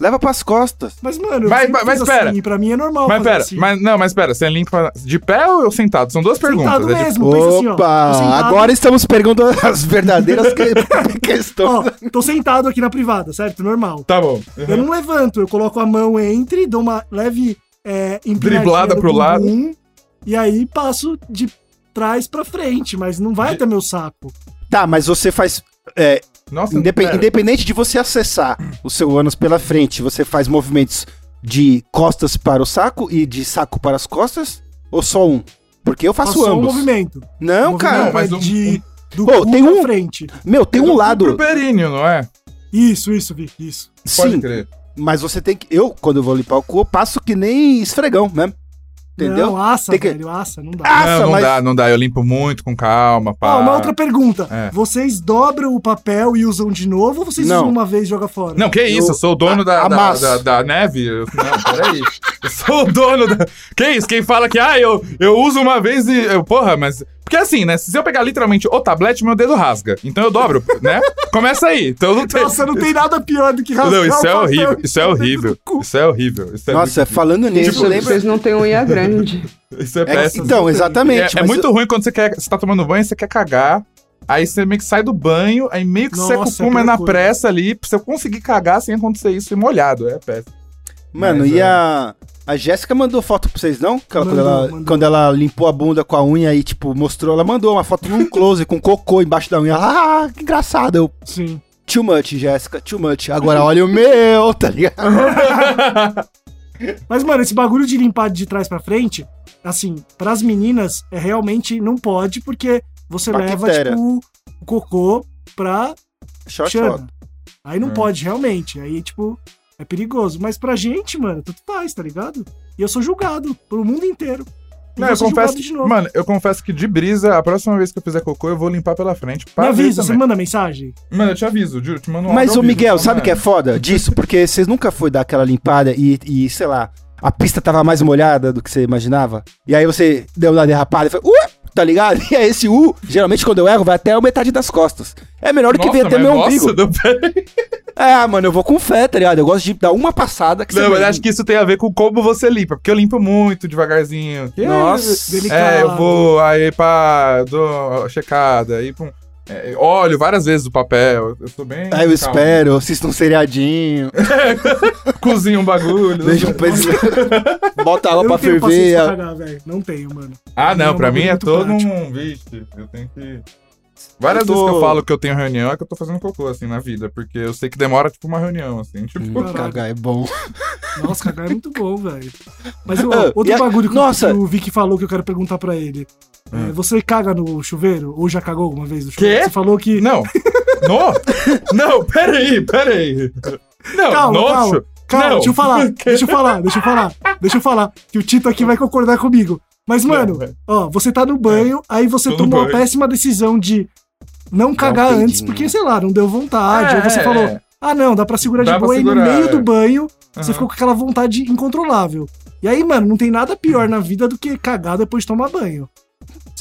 Leva pras costas. Mas, mano, eu Mas- mas pera. assim, pra mim é normal Mas fazer pera, assim. mas, não, mas pera, você limpa de pé ou sentado? São duas perguntas. Sentado é de- mesmo, pensa assim, ó. Opa, sentado, agora estamos perguntando as verdadeiras [LAUGHS] que- questões. Ó, tô sentado aqui na privada, certo? Normal. Tá bom. Eu não levanto, eu coloco a mão entre, dou uma leve é, Driblada pro lado. bumbum, E aí passo de trás pra frente, mas não vai até meu saco. Tá, mas você faz. é, Nossa, indepen- pera. independente de você acessar o seu ânus pela frente, você faz movimentos de costas para o saco e de saco para as costas? Ou só um? Porque eu faço Passou um ambos. movimento. Não, O cara. movimento mas é um- de, do Pô, tem um- frente. Meu, tem um Pro lado. períneo, não é? Isso, isso, Vic, isso. Pode Sim, crer. mas você tem que. Eu, quando eu vou limpar o cu, eu passo que nem esfregão mesmo. Entendeu? Não, assa, Tem que- velho, assa, não dá. Ah, não, não mas- dá, não dá. Eu limpo muito com calma, pá. Ó, uma outra pergunta. É. Vocês dobram o papel e usam de novo ou vocês Não. usam uma vez e jogam fora? Não, que isso, eu sou o dono a- da, da, amasso. da, da neve. Eu- Não, peraí. Eu sou o dono da. Que isso? Quem fala que, ah, eu, eu uso uma vez e. Eu, porra, mas. Porque assim, né? Se eu pegar literalmente o tablete, meu dedo rasga. Então eu dobro, né? [LAUGHS] Começa aí. Então não tem. Nossa, não tem nada pior do que rasgar Não, isso o é horrível. e Isso é horrível. Isso é horrível. Isso é Nossa, muito, falando nisso, Tipo, lembra. vocês não têm unha grande. [LAUGHS] isso é É, péssimo. então, exatamente. É, é muito eu- ruim quando você quer. Você tá tomando banho, você quer cagar. Aí você meio que sai do banho, aí meio que Nossa, o é na coisa. pressa ali, pra você conseguir cagar sem acontecer isso e molhado. É péssimo. Mano, Mas, e é. a. A Jéssica mandou foto pra vocês, não? Ela- quando, Mandou, ela, mandou. quando ela limpou a bunda com a unha e, tipo, mostrou, ela mandou uma foto num [LAUGHS] close com cocô embaixo da unha. Ah, que engraçado. Eu, Sim. too much, Jéssica, too much. Agora [LAUGHS] olha o meu, tá ligado? [LAUGHS] Mas, mano, esse bagulho de limpar de trás pra frente, assim, pras meninas, é realmente não pode, porque você leva, tipo, o cocô pra shot. Aí não Hum. pode, realmente. Aí, tipo, é perigoso. Mas pra gente, mano, tanto faz, tá ligado? E eu sou julgado pelo mundo inteiro. Não, eu confesso julgado que, de novo. mano, eu confesso que de brisa, a próxima vez que eu fizer cocô, eu vou limpar pela frente. Me avisa, você manda mensagem? Mano, eu te aviso, juro, te mando um Mas, ô vivo, Miguel, sabe o que é foda disso? Porque vocês nunca foi dar aquela limpada e, e, sei lá, a pista tava mais molhada do que você imaginava. E aí você deu uma derrapada e foi, uh! Tá ligado? [LAUGHS] E aí esse U, geralmente quando eu erro, vai até a metade das costas. É melhor do que Nossa, até meu umbigo. peraí. É, mano, eu vou com fé, tá ligado? Eu gosto de dar uma passada que Não, você mas acho que isso tem a ver com como você limpa, porque eu limpo muito devagarzinho. Nossa. Delicado. É, eu vou aí pá, dou a checada, aí pum. É, olho várias vezes o papel, eu tô bem. Aí eu calmo. espero, assisto um seriadinho, [LAUGHS] Cozinho um bagulho. deixa um peso. [LAUGHS] Bota água eu pra não tenho paciência ferver. pra velho. Não tenho, mano. Ah, não, Não, pra mim é muito todo prático. um. Vixe, eu tenho que. Várias Eu tô- vezes que eu falo que eu tenho reunião é que eu tô fazendo cocô, assim, na vida. Porque eu sei que demora, tipo, uma reunião, assim. Tipo, Hum, cagar é bom. Nossa, cagar é muito bom, velho. Mas ó, Ah, [LAUGHS] outro e a- bagulho que, Nossa. que o Vic falou que eu quero perguntar pra ele. É, Hum. você caga no chuveiro? Ou já cagou alguma vez no chuveiro? Quê? Você falou que. Não! [LAUGHS] No? Não, peraí, peraí. Não, Calma, nojo. calma. Calma, Não. deixa eu falar, [LAUGHS] deixa eu falar, deixa eu falar, deixa eu falar, que o Tito aqui vai concordar comigo. Mas, mano, Não, é. ó, você tá no banho, aí você tomou a péssima decisão de não cagar peidinho. antes, porque, sei lá, não deu vontade. É, aí você é, falou, é. ah, não, dá pra segurar Dá de boa, e no meio é. do banho, você Aham. ficou com aquela vontade incontrolável. E aí, mano, não tem nada pior na vida do que cagar depois de tomar banho.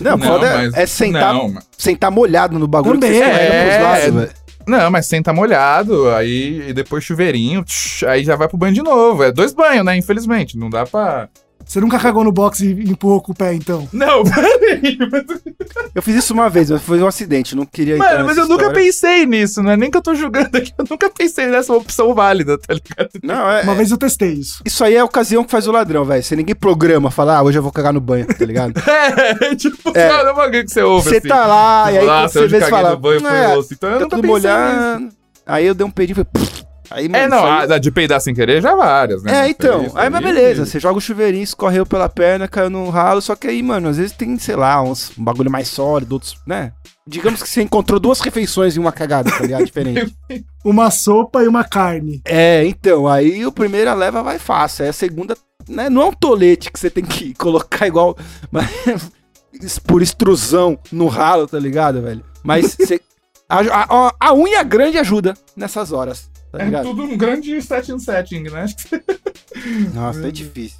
Não, Não, foda é- mas- é sentar, Não, mas- sentar molhado no bagulho Também, que você é, lados, velho. Não, mas senta molhado, aí e depois chuveirinho, tch, aí já vai pro banho de novo. É dois banhos, né? Infelizmente. Não dá pra. Você nunca cagou no box e empurrou com o pé, então? Não, [LAUGHS] peraí. Mas, Eu fiz isso uma vez, mas foi um acidente, não queria entrar mano, mas eu nunca história. pensei nisso, não é nem que eu tô julgando aqui. Eu nunca pensei nessa opção válida, tá ligado? Não, é, Uma vez eu testei isso. isso aí é a ocasião que faz o ladrão, velho. Você ninguém programa, fala, ah, hoje eu vou cagar no banho, tá ligado? [LAUGHS] É, tipo, É. cara, é um bagulho que você ouve Você assim. tá lá, e aí quando você hoje vê, caguei fala, no banho, foi é, osso. Então eu tá nunca tudo pensei nisso. Aí eu dei um pedinho e falei, aí, mano, É, não, a, de peidar sem querer já várias, né? É, então. isso Aí, mas beleza, você joga o chuveirinho, escorreu pela perna, caiu no ralo, só que aí, mano, às vezes tem, sei lá, uns, um bagulho mais sólido, outros, né? Digamos que você encontrou duas refeições em uma cagada, tá ligado? Diferente. [LAUGHS] Uma sopa e uma carne. É, então, aí o primeira leva vai fácil, aí a segunda, né, não é um tolete que você tem que [LAUGHS] colocar igual, mas [LAUGHS] por extrusão no ralo, tá ligado, velho? Mas você, a, a, a unha grande ajuda nessas horas, tá É ligado? tudo um grande setting setting, né? [LAUGHS] Nossa, é difícil.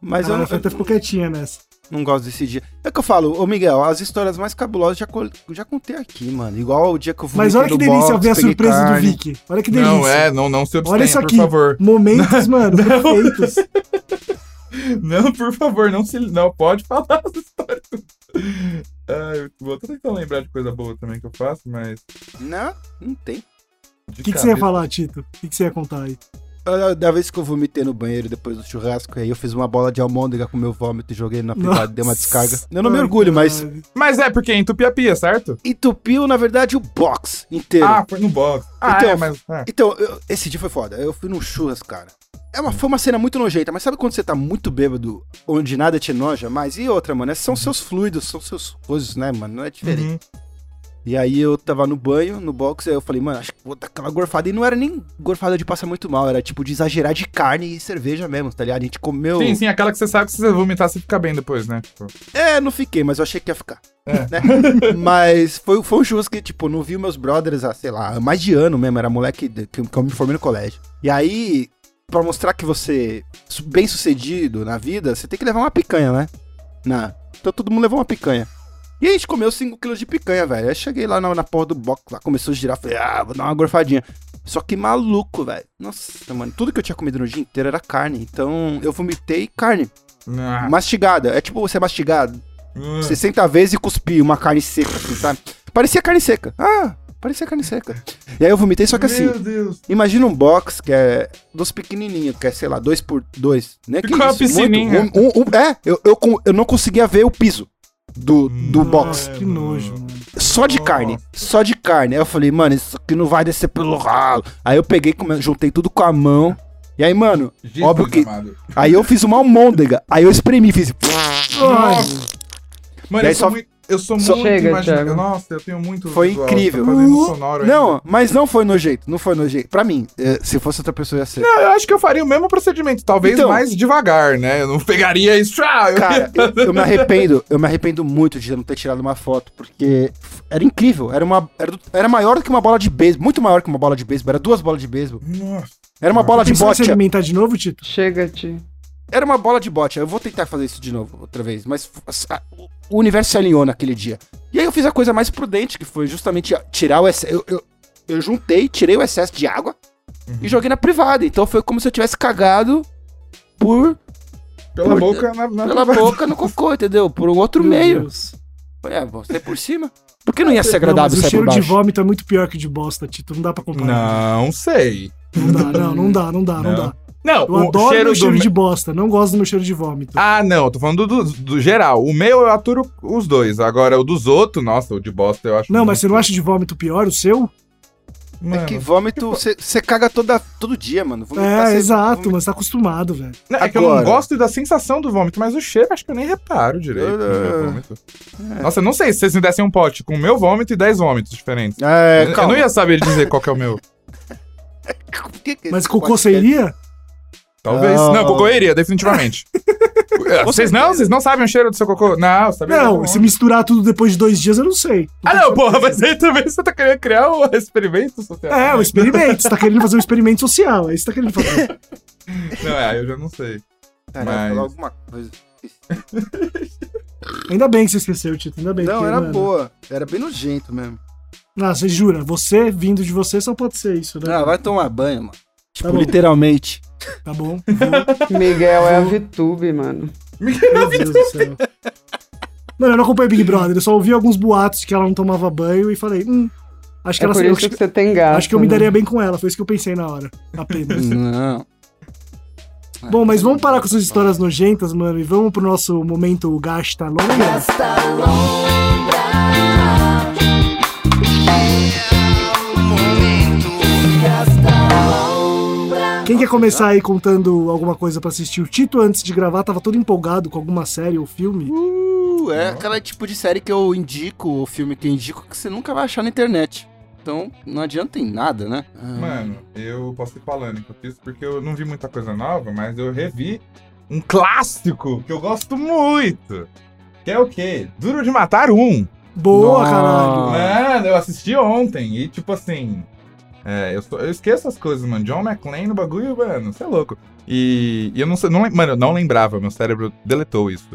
Mas a eu, Fanta ficou quietinha nessa. Não gosto desse dia. É que eu falo, ô Miguel, as histórias mais cabulosas já, co- já contei aqui, mano. Igual o dia que eu fui Mas olha que delícia ver a surpresa do Vic. Olha que delícia. Não, é, não, não se abstenha, Olha isso por aqui. favor. Momentos, [LAUGHS] mano, perfeitos. [LAUGHS] Não, por favor, não se. Não, pode falar essa história. Ai, vou tentar lembrar de coisa boa também que eu faço, mas. Não, não tem. O que, que você ia falar, Tito? O que, que você ia contar aí? Da vez que eu vomitei no banheiro depois do churrasco, aí eu fiz uma bola de almôndega com meu vômito e joguei na privada, dei uma descarga. Eu não me Ai, orgulho, mas. Mas é porque entupiu a pia, certo? entupiu, na verdade, o box inteiro. Ah, foi no box. Ah, Então, é, mas. é. Então, eu- esse dia foi foda. Eu fui num churras, cara. É uma, foi uma cena muito nojenta, mas sabe quando você tá muito bêbado, onde nada te noja mais? E outra, mano, esses são seus fluidos, são seus coisas, né, mano? Não é diferente. Uhum. E aí eu tava no banho, no box, aí eu falei, mano, acho que vou dar aquela gorfada. E não era nem gorfada de passar muito mal, era tipo de exagerar de carne e cerveja mesmo, tá ligado? A gente comeu. Sim, sim, aquela que você sabe que se você vomitar, você fica bem depois, né? Tipo, É, não fiquei, mas eu achei que ia ficar. É. [LAUGHS] né? mas foi, foi um churras que, tipo, não vi meus brothers há, sei lá, mais de ano mesmo, era moleque que, que eu me formei no colégio. E aí, pra mostrar que você é bem sucedido na vida, você tem que levar uma picanha, né? Na... Então todo mundo levou uma picanha. E aí a gente comeu 5kg de picanha, velho. Aí cheguei lá na, na porra do box, lá começou a girar, falei, ah, vou dar uma gorfadinha. Só que maluco, velho. Nossa, mano, tudo que eu tinha comido no dia inteiro era carne. Então eu vomitei carne. ah, Mastigada. É tipo você mastigar ah. 60 vezes e cuspir uma carne seca, assim, sabe? Parecia carne seca. Ah, parecia carne seca. E aí eu vomitei, só que assim, Meu Deus. imagina um box que é dos pequenininhos, que é, sei lá, 2 por 2 né? Que Ficou isso, muito. Um- um- um- é, eu, eu, eu não conseguia ver o piso. Do, do box. Que nojo, mano. Só de carne. Só de carne. Aí eu falei, mano, isso aqui não vai descer pelo ralo. Aí eu peguei, juntei tudo com a mão. E aí, mano, Jesus óbvio que. amado. Aí eu fiz uma almôndega. Aí eu espremi, fiz. Mano, E aí eu sou só- muito. Eu sou Só- muito Chega, imaginativo. Thiago. Nossa, eu tenho muito. Foi visual, incrível. tô fazendo sonoro ainda. Não, mas não foi nojento. Não foi nojento. Pra mim, eh, se fosse outra pessoa ia ser. Não, eu acho que eu faria o mesmo procedimento, talvez Então. mais devagar, né? Eu não pegaria isso. Ah, eu Cara, eu, eu me arrependo, eu me arrependo muito de não ter tirado uma foto, porque era incrível, era uma era, era maior do que uma bola de beisebol, muito maior que uma bola de beisebol, era duas bolas de beisebol. Nossa. Era uma bola de bote, alimentar de novo, Tito? Chega, Ti. era uma bola de bote. Eu vou tentar fazer isso de novo outra vez, mas o universo se alinhou naquele dia. E aí eu fiz a coisa mais prudente, que foi justamente tirar o excesso, eu, eu, eu juntei, tirei o excesso de água e joguei na privada. Então foi como se eu tivesse cagado por Pela Por- boca na, na pela boca no cocô, entendeu? Por um outro Meu meio. Deus. É, vou sair por cima. Por que não ia ser Não, agradável mas o cheiro de vômito é muito pior que o de bosta, Tito. Não dá pra comparar. Não sei. Não dá, não, não dá, não dá, não, Não. dá. Não, Eu o adoro cheiro meu do. cheiro me- de bosta, não gosto do meu cheiro de vômito. Ah, não, eu tô falando do, do- do geral. O meu eu aturo os dois. Agora, o dos outros, nossa, o de bosta eu acho. não, mas você não acha de vômito pior o seu? Mano, É que vômito, você caga toda, todo dia, mano. Vomitar, É, cê- exato, vomita- mas tá acostumado, velho. não, é que eu não Agora- gosto da sensação do vômito, mas o cheiro acho que eu nem reparo direito. no meu É. vômito. Nossa, eu não sei se vocês me dessem um pote com o meu vômito e 10 vômitos diferentes. É, eu, eu não ia saber dizer qual que é o meu. [LAUGHS] Que que Mas cocô iria? Talvez. Não. Não, cocô iria, definitivamente. [LAUGHS] É, vocês não? Vocês não sabem o cheiro do seu cocô? Não, sabia. Não, se misturar tudo depois de dois dias, eu não sei. Ah, não, porra, mas aí também você tá querendo criar um [LAUGHS] experimento social. É, o experimento. Você tá querendo fazer um experimento social. É isso que você tá querendo fazer. [LAUGHS] Não, é, aí eu já não sei. Cara, Mas- falar alguma coisa. Ainda bem que você esqueceu, Tito. Ainda bem. Não, porque, era mano, boa. Era bem nojento mesmo. Ah, você jura? Você, vindo de você, só pode ser isso, né? Ah, vai tomar banho, mano. Tipo, bom. literalmente. Tá bom. [LAUGHS] Vou. Miguel é a VTube, mano. Meu Deus do céu. Mano, eu não acompanho Big Brother. Eu só ouvi alguns boatos que ela não tomava banho e falei, hum. Acho que É ela por isso acho, que você tem gato. acho que eu me né? daria bem com ela. Foi isso que eu pensei na hora. Apenas. Não. Bom, mas vamos parar com essas histórias nojentas, mano, e vamos pro nosso momento Gasta Longa. Quem quer começar aí contando alguma coisa pra assistir? O Tito, antes de gravar, tava todo empolgado com alguma série ou filme. Uh, é aquela tipo de série que eu indico, o filme que eu indico, que você nunca vai achar na internet. Então, não adianta em nada, né? Ah, Mano, eu posso ir falando enquanto isso, porque eu não vi muita coisa nova, mas eu revi um clássico que eu gosto muito. Que é o quê? Duro de Matar um. Boa, Nossa. caralho. Mano, eu assisti ontem e, tipo assim. É, eu, eu esqueço as coisas, mano. John McClane no bagulho, mano, você é louco. E, e eu não sei, não, mano, eu não lembrava, meu cérebro deletou isso.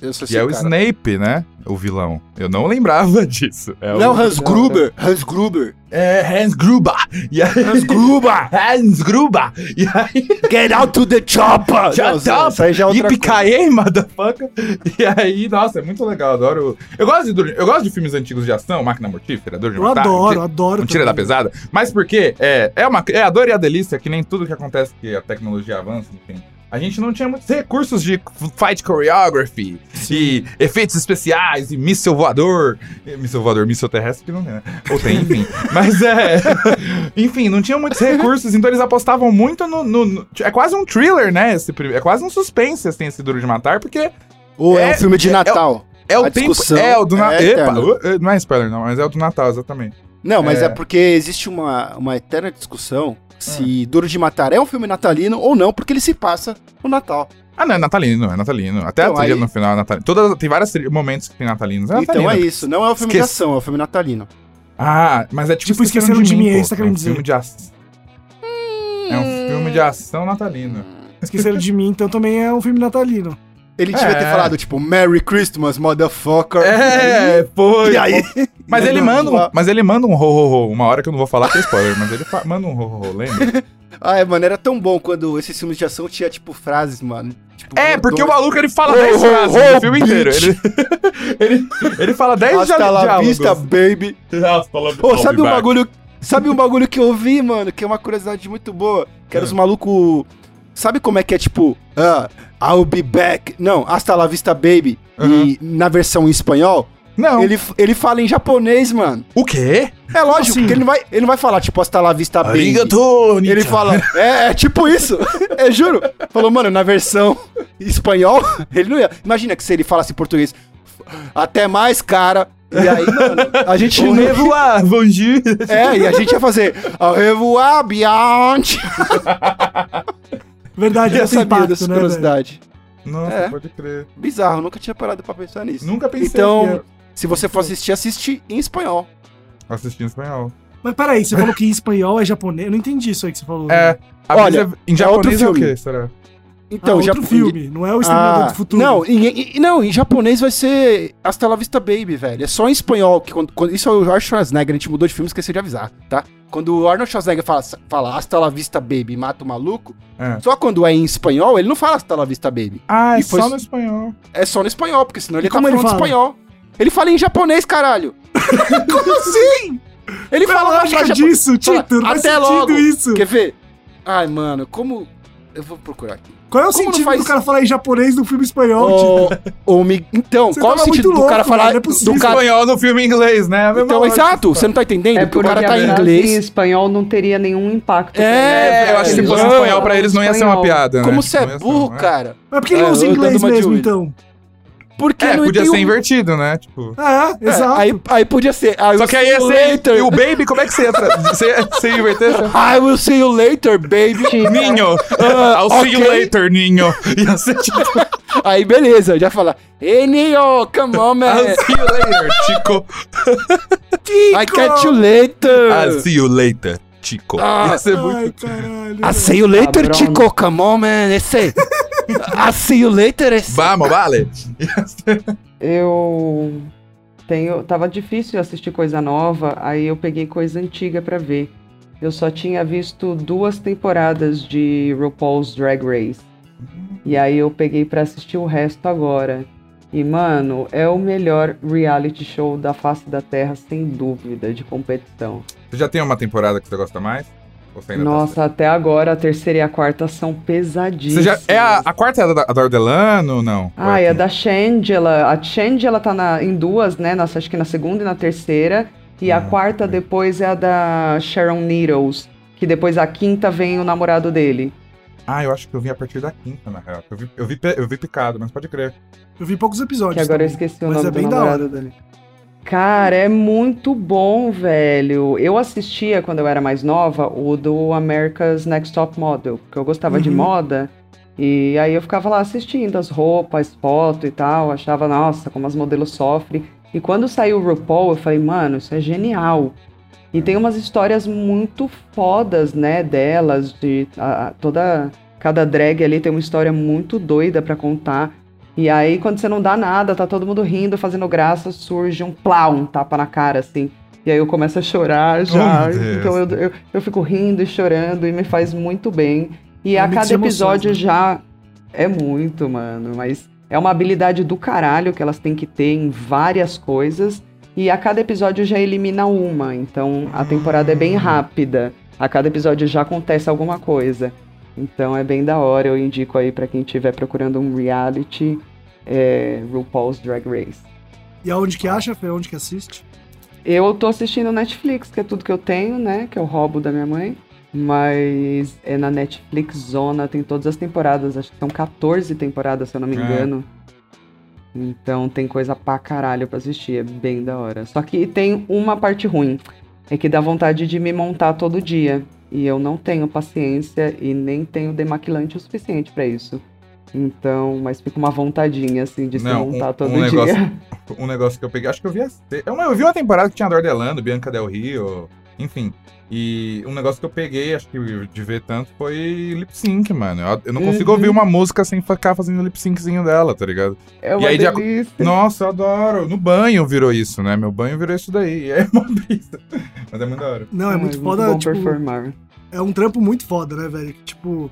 Eu sou Que é o cara. Snape, né? O vilão. Eu não lembrava [LAUGHS] disso. É Não, o... Hans Gruber. Hans Gruber. É Hans Gruber. E aí... Hans Gruber. [LAUGHS] Hans Gruber. E aí... [LAUGHS] Get out to the chopper. Shut up! Isso aí já é outra coisa. Yippee motherfucker! E aí, nossa, é muito legal, adoro. Eu gosto de, eu gosto de filmes antigos de ação, Máquina Mortífera, Dor de Eu Matar. adoro, Tira- adoro. Não tira da pesada, mas porque é, é, uma, é a dor e a delícia que nem tudo que acontece que a tecnologia avança, enfim. A gente não tinha muitos recursos de fight choreography e efeitos especiais e míssil voador. Míssil voador, míssil terrestre que não tem, né? Ou tem, enfim. [LAUGHS] Mas é. [LAUGHS] enfim, não tinha muitos recursos, então eles apostavam muito no. no- no- é quase um thriller, né? Esse, é quase um suspense, assim, esse Duro de Matar, porque Ou é, É- um filme de é- Natal. é o A tempo. discussão É o do Natal. é uh, uh, não é spoiler, não, mas é o do Natal, exatamente. Não, mas É. é, porque existe uma, uma eterna discussão se Duro de Matar é um filme natalino ou não, porque ele se passa no Natal. Ah, não, é natalino, é natalino. Até Então, a trilha aí- no final é natalino. Todas, tem vários momentos que tem natalinos. É então natalino. é isso, não é um filme de Esquece- ação, é um filme natalino. Ah, mas é tipo, Tipo, Esqueceram de Mim, é pô. isso que tá é um querendo dizer. filme de ação. É um filme de ação natalino. Esqueceram de mim, então também é um filme natalino. Ele devia ter É. falado, tipo, Merry Christmas, motherfucker. É, foi. E aí? [LAUGHS] Mas ele manda um, mas ele manda um ho, ho, ho. Uma hora que eu não vou falar que é spoiler, mas ele manda um ho, ho, ho, lembra? Ai, [LAUGHS] mano, era tão bom quando esses filmes de ação tinha, tipo, frases, mano. Tipo, É, porque o dois- maluco ele fala Ho, 10 ho, frases ho, no filme inteiro. Ele, [LAUGHS] ele, ele fala 10 Hasta dia- la diálogos. vista, baby. Hasta la- I'll sabe be um bagulho. Sabe um bagulho que eu vi, mano, que é uma curiosidade muito boa? Que era É. os malucos Sabe como é que é tipo, ah, I'll be back. Não, hasta la vista baby. Uhum. E na versão em espanhol, Não. ele, ele fala em japonês, mano. O quê? É lógico, assim? porque ele não vai, ele não vai falar tipo hasta la vista. Arigato, Ele fala, é, é tipo isso. Eu [LAUGHS] juro. Falou, mano, na versão espanhol, ele não ia. Imagina que se ele falasse em português, até mais, cara. E aí, mano, a gente Au revoir, bonjour. É, e a gente ia fazer Au revoir, Beyond. Verdade, Eu impacto, dessa né, velho? curiosidade. Nossa, É. pode crer. Bizarro, nunca tinha parado pra pensar nisso. Nunca pensei Então, que se você for assistir, assiste em espanhol. assistir em espanhol. Mas peraí, você [LAUGHS] falou que em espanhol é japonês? Eu não entendi isso aí que você falou. É. a Olha, brisa- em é outro japonês é, o filme. quê, será? Então, ah, outro japo- filme, não é o Exterminador Ah, do Futuro. Não, em, em- não, em japonês vai ser Hasta la Vista Baby, velho. É só em espanhol. Que quando, quando- isso é o Arnold Schwarzenegger, a gente mudou de filme, esqueci de avisar, tá? Quando o Arnold Schwarzenegger fala, fala Hasta la Vista Baby mata o maluco, É. só quando é em espanhol, ele não fala Hasta la Vista Baby. Ah, é E foi- só no espanhol. É só no espanhol, porque senão ele E tá como ele falando fala? espanhol. Ele fala em japonês, caralho. [LAUGHS] como assim? Ele é a fala lógica japo- disso, fala, Tito? Não Até sentido logo. isso. Quer ver? Ai, mano, como... Eu vou procurar aqui. Qual é o Como não sentido faz- do cara falar em japonês no filme espanhol, mi- Então, Você qual é o sentido muito do cara louco, falar... não é possível. do cara... Espanhol no filme em inglês, né? Mesma Então, lógica. exato, você não tá entendendo? É Porque o porque cara tá em inglês. em espanhol não teria nenhum impacto. É, É, eu acho que se Eles fosse espanhol pra eles não ia ser uma piada, né? Como você é Não burro, né? cara? Mas por que ele É, não usa inglês mesmo, então? Porque É, não podia ser um- invertido, né? Tipo... Ah, É, exato. aí, aí podia ser. I Só will que aí ia ser. later. E o baby, como é que você ia. Tra... Você ia, você ia inverter? I will see you later, baby. [LAUGHS] Ninho! Ah, I'll see you later, Ninho! [LAUGHS] Ia ser tipo. [LAUGHS] Aí beleza, eu já falar. Hey, Neo, come on, man. I'll see you later, Chico! I catch you later. I'll see you later, Chico! Ah. Ia ser Ai, muito. caralho. I see you later. Chico. Come on, man. Esse. I see you later, esse. Vamos, vale! Eu tenho. Tava difícil assistir coisa nova, aí eu peguei coisa antiga pra ver. Eu só tinha visto duas temporadas de RuPaul's Drag Race. E aí eu peguei pra assistir o resto agora. E, mano, é o melhor reality show da face da Terra, sem dúvida, de competição. Você já tem uma temporada que você gosta mais? Você ainda tá Nossa, até agora a terceira e a quarta são pesadíssimas. já, é a, a quarta é a da, a da Ordelano ou não? Ah, Ou é a da Shangela. A Shangela tá na, em duas, né? Nossa, acho que na segunda e na terceira. E a Ah, quarta ok. depois é a da Sharon Needles. Que depois a quinta vem o namorado dele. Ah, eu acho que eu vi a partir da quinta, na real. Eu vi, eu vi, eu vi picado, mas pode crer. Eu vi poucos episódios. Que agora eu também, esqueci o mas nome é bem do da namorado hora. dele. Cara, é muito bom, velho. Eu assistia quando eu era mais nova o do America's Next Top Model, porque eu gostava de Uhum. moda. E aí eu ficava lá assistindo as roupas, foto e tal, achava, nossa, como as modelos sofrem. E quando saiu o RuPaul, eu falei, mano, isso é genial. E tem umas histórias muito fodas, né, delas, de a- toda cada drag ali tem uma história muito doida pra contar. E aí, quando você não dá nada, tá todo mundo rindo, fazendo graça, surge um plá, um tapa na cara, assim. E aí eu começo a chorar já. Oh, então eu, eu, eu fico rindo e chorando e me faz muito bem. E É a cada de emoções, episódio né? já é muito, mano. Mas é uma habilidade do caralho que elas têm que ter em várias coisas. E a cada episódio já elimina uma. Então a temporada é bem Hum. rápida. A cada episódio já acontece alguma coisa. Então é bem da hora. Eu indico aí pra quem estiver procurando um reality. É RuPaul's Drag Race. E aonde que acha, Fê? Onde que assiste? Eu tô assistindo Netflix, que é tudo que eu tenho, né? Que eu roubo da minha mãe. Mas é na Netflix Zona, tem todas as temporadas. Acho que são 14 temporadas, se eu não me É. engano. Então tem coisa pra caralho pra assistir, é bem da hora. Só que tem uma parte ruim, é que dá vontade de me montar todo dia. E eu não tenho paciência e nem tenho demaquilante o suficiente pra isso. Então, mas fica uma vontadinha, assim, de se Não, montar um- todo um dia. negócio- [LAUGHS] Um negócio que eu peguei, acho que eu vi a, eu, eu vi uma temporada que tinha a Dordelano, Bianca Del Rio, enfim. E um negócio que eu peguei, acho que de ver tanto, foi lip sync, mano. Eu, eu não consigo Uhum. ouvir uma música sem ficar fazendo lip synczinho dela, tá ligado? É E uma aí, de. Nossa, eu adoro. No banho virou isso, né? Meu banho virou isso daí. E [LAUGHS] é uma brisa. Mas é muito da hora. Não, é muito foda, bom tipo, performar. é um trampo muito foda, né, velho? Que, Tipo,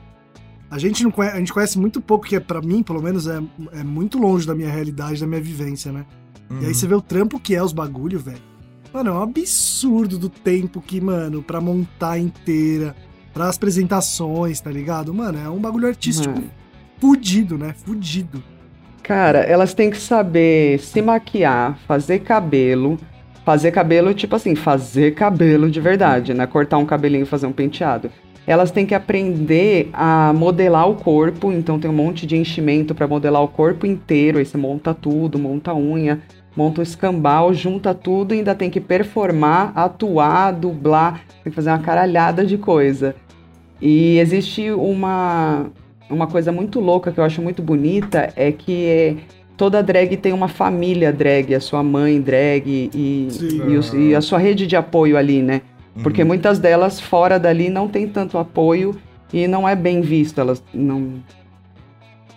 a gente não conhece, a gente conhece muito pouco, que é, pra mim, pelo menos, é, é muito longe da minha realidade, da minha vivência, né? Uhum. E aí você vê o trampo que é os bagulho, velho. Mano, é um absurdo do tempo que, mano, pra montar inteira. pras apresentações, tá ligado? Mano, é um bagulho artístico Mano. fudido, né? Fudido. Cara, elas têm que saber se maquiar, fazer cabelo. Fazer cabelo, tipo assim, fazer cabelo de verdade, né? Cortar um cabelinho e fazer um penteado. Elas têm que aprender a modelar o corpo, então tem um monte de enchimento pra modelar o corpo inteiro. Aí você monta tudo, monta a unha, monta o escambau, junta tudo e ainda tem que performar, atuar, dublar, tem que fazer uma caralhada de coisa. E existe uma, uma coisa muito louca que eu acho muito bonita, é que é, toda drag tem uma família drag, a sua mãe drag e, Sim. e, os- e a sua rede de apoio ali, né? Porque Uhum. muitas delas fora dali não tem tanto apoio e não é bem visto, elas não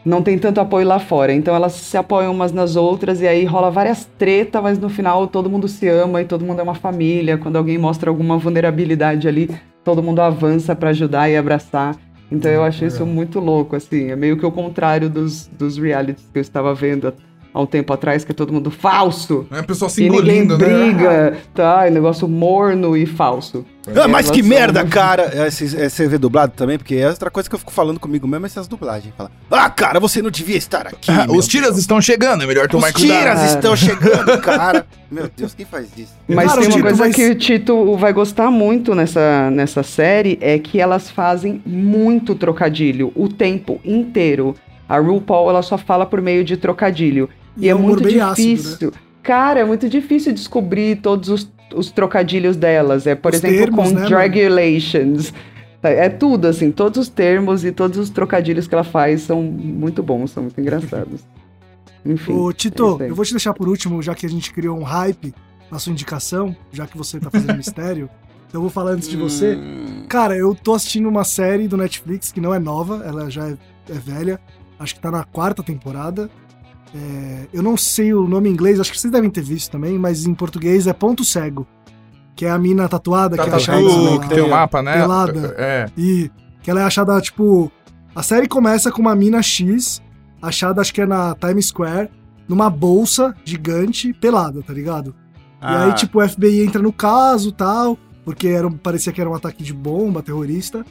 não tem tanto apoio lá fora. Então elas se apoiam umas nas outras e aí rola várias tretas, mas no final todo mundo se ama e todo mundo é uma família. Quando alguém mostra alguma vulnerabilidade ali, todo mundo avança pra ajudar e abraçar. Então eu acho isso muito louco, assim. É meio que o contrário dos, dos realities que eu estava vendo há um tempo atrás, que é todo mundo falso. É a pessoa se E ninguém engolindo, né? briga, tá? É negócio morno e falso. Ah, mas que merda, cara! É, Você é, você vê dublado também? Porque é outra coisa que eu fico falando comigo mesmo, é essas dublagens. Fala, ah, cara, você não devia estar aqui. Ah, os tiras Deus. estão chegando, é melhor tomar Os cuidado. tiras estão chegando, cara. [LAUGHS] Meu Deus, quem faz isso? Mas Cara, tem uma Tito, coisa mas- que o Tito vai gostar muito nessa, nessa série, é que elas fazem muito trocadilho, o tempo inteiro. A RuPaul, ela só fala por meio de trocadilho. E, E é é um muito bem ácido, difícil. Cara, é muito difícil descobrir todos os, os trocadilhos delas. É, por Os exemplo, termos, com né, dragulations. É é tudo, assim, todos os termos e todos os trocadilhos que ela faz são muito bons, são muito engraçados. [LAUGHS] Enfim. Ô, é Tito, aí. eu vou te deixar por último, já que a gente criou um hype na sua indicação, já que você tá fazendo [LAUGHS] mistério. Então eu vou falar antes de você. Hum, Cara, eu tô assistindo uma série do Netflix que não é nova, ela já é, é velha. Acho que tá na quarta temporada. É, eu não sei o nome em inglês, acho que vocês devem ter visto também, mas em português é Ponto Cego. Que é a mina tatuada Tá, que é tá, achada. que tem o mapa, né? pelada. É. E que ela é achada, tipo. A série começa com uma mina X, achada, acho que é na Times Square, numa bolsa gigante, pelada, tá ligado? E ah, aí, tipo, o FBI entra no caso tal, porque era, um- parecia que era um ataque de bomba, terrorista.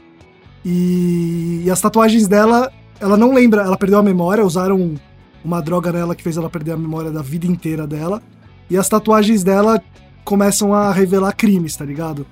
E, e as tatuagens dela, ela não lembra, ela perdeu a memória, usaram uma droga nela que fez ela perder a memória da vida inteira dela. E as tatuagens dela começam a revelar crimes, tá ligado?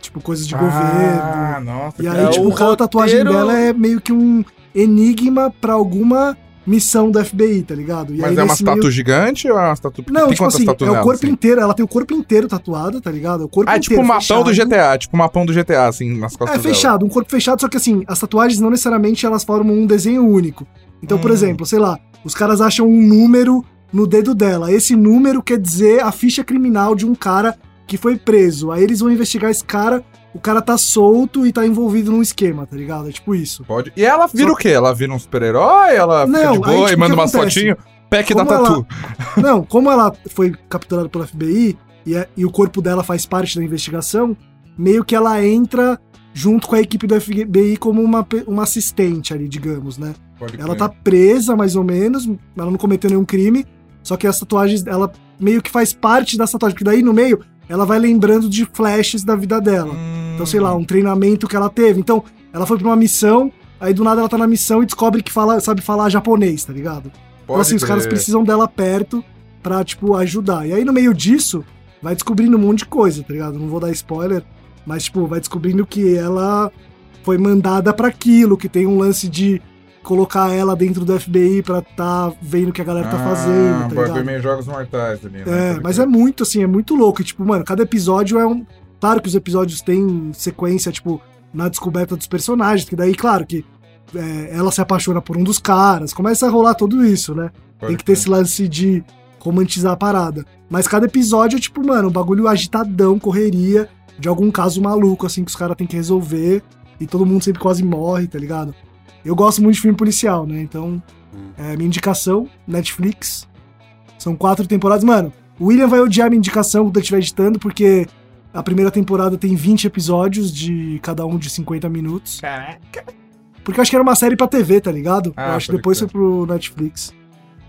Tipo, coisas de Ah, governo. nossa. E aí, É, tipo, cada tatuagem dela é meio que um enigma pra alguma missão do FBI, tá ligado? E Mas aí, é uma nesse meio- gigante ou é uma tatu Não, tem tipo assim, é o corpo assim? inteiro, ela tem o corpo inteiro tatuado, tá ligado? O corpo Ah, é tipo o mapão do. GTA, tipo o mapão do GTA, assim, nas costas É fechado, um corpo fechado, só que assim, as tatuagens não necessariamente elas formam um desenho único. Então, por Hum. exemplo, sei lá, os caras acham um número no dedo dela. Esse número quer dizer a ficha criminal de um cara que foi preso. Aí eles vão investigar esse cara, o cara tá solto e tá envolvido num esquema, tá ligado? É tipo isso. Pode. E ela vira Só- o quê? Ela vira um super-herói? Ela fica Não, de boa aí, e tipo, manda o que umas fotinhas? Pack da Como ela- tatu. [LAUGHS] Não, como ela foi capturada pelo FBI e, é- e o corpo dela faz parte da investigação, meio que ela entra junto com a equipe do FBI como uma, uma assistente ali, digamos, né? Pode Ela crer. tá presa, mais ou menos, ela não cometeu nenhum crime, só que as tatuagens, ela meio que faz parte das tatuagens, porque daí no meio ela vai lembrando de flashes da vida dela. Hum. Então, sei lá, um treinamento que ela teve. Então, ela foi pra uma missão, aí do nada ela tá na missão e descobre que fala, sabe falar japonês, tá ligado? Então, Pode assim, os caras crer. precisam dela perto pra, tipo, ajudar. E aí, no meio disso, vai descobrindo um monte de coisa, tá ligado? Não vou dar spoiler, mas, tipo, vai descobrindo que ela foi mandada pra aquilo, que tem um lance de colocar ela dentro do FBI pra tá vendo o que a galera tá Ah, fazendo, tá bagulho ligado? meio jogos mortais ali, né? É, mas é muito, assim, é muito louco. E, tipo, mano, cada episódio é um. Claro que os episódios têm sequência, tipo, na descoberta dos personagens, que daí, claro, que é, ela se apaixona por um dos caras, começa a rolar tudo isso, né? Pode Tem que ter esse lance de romantizar a parada. Mas cada episódio é, tipo, mano, um bagulho agitadão, correria, de algum caso maluco, assim, que os caras têm que resolver, e todo mundo sempre quase morre, tá ligado? Eu gosto muito de filme policial, né? Então, é minha indicação, Netflix. São quatro temporadas. Mano, o William vai odiar minha indicação quando eu estiver editando, porque a primeira temporada tem 20 episódios, de cada um de 50 minutos. Porque eu acho que era uma série pra TV, tá ligado? Ah, eu acho que depois foi pro Netflix.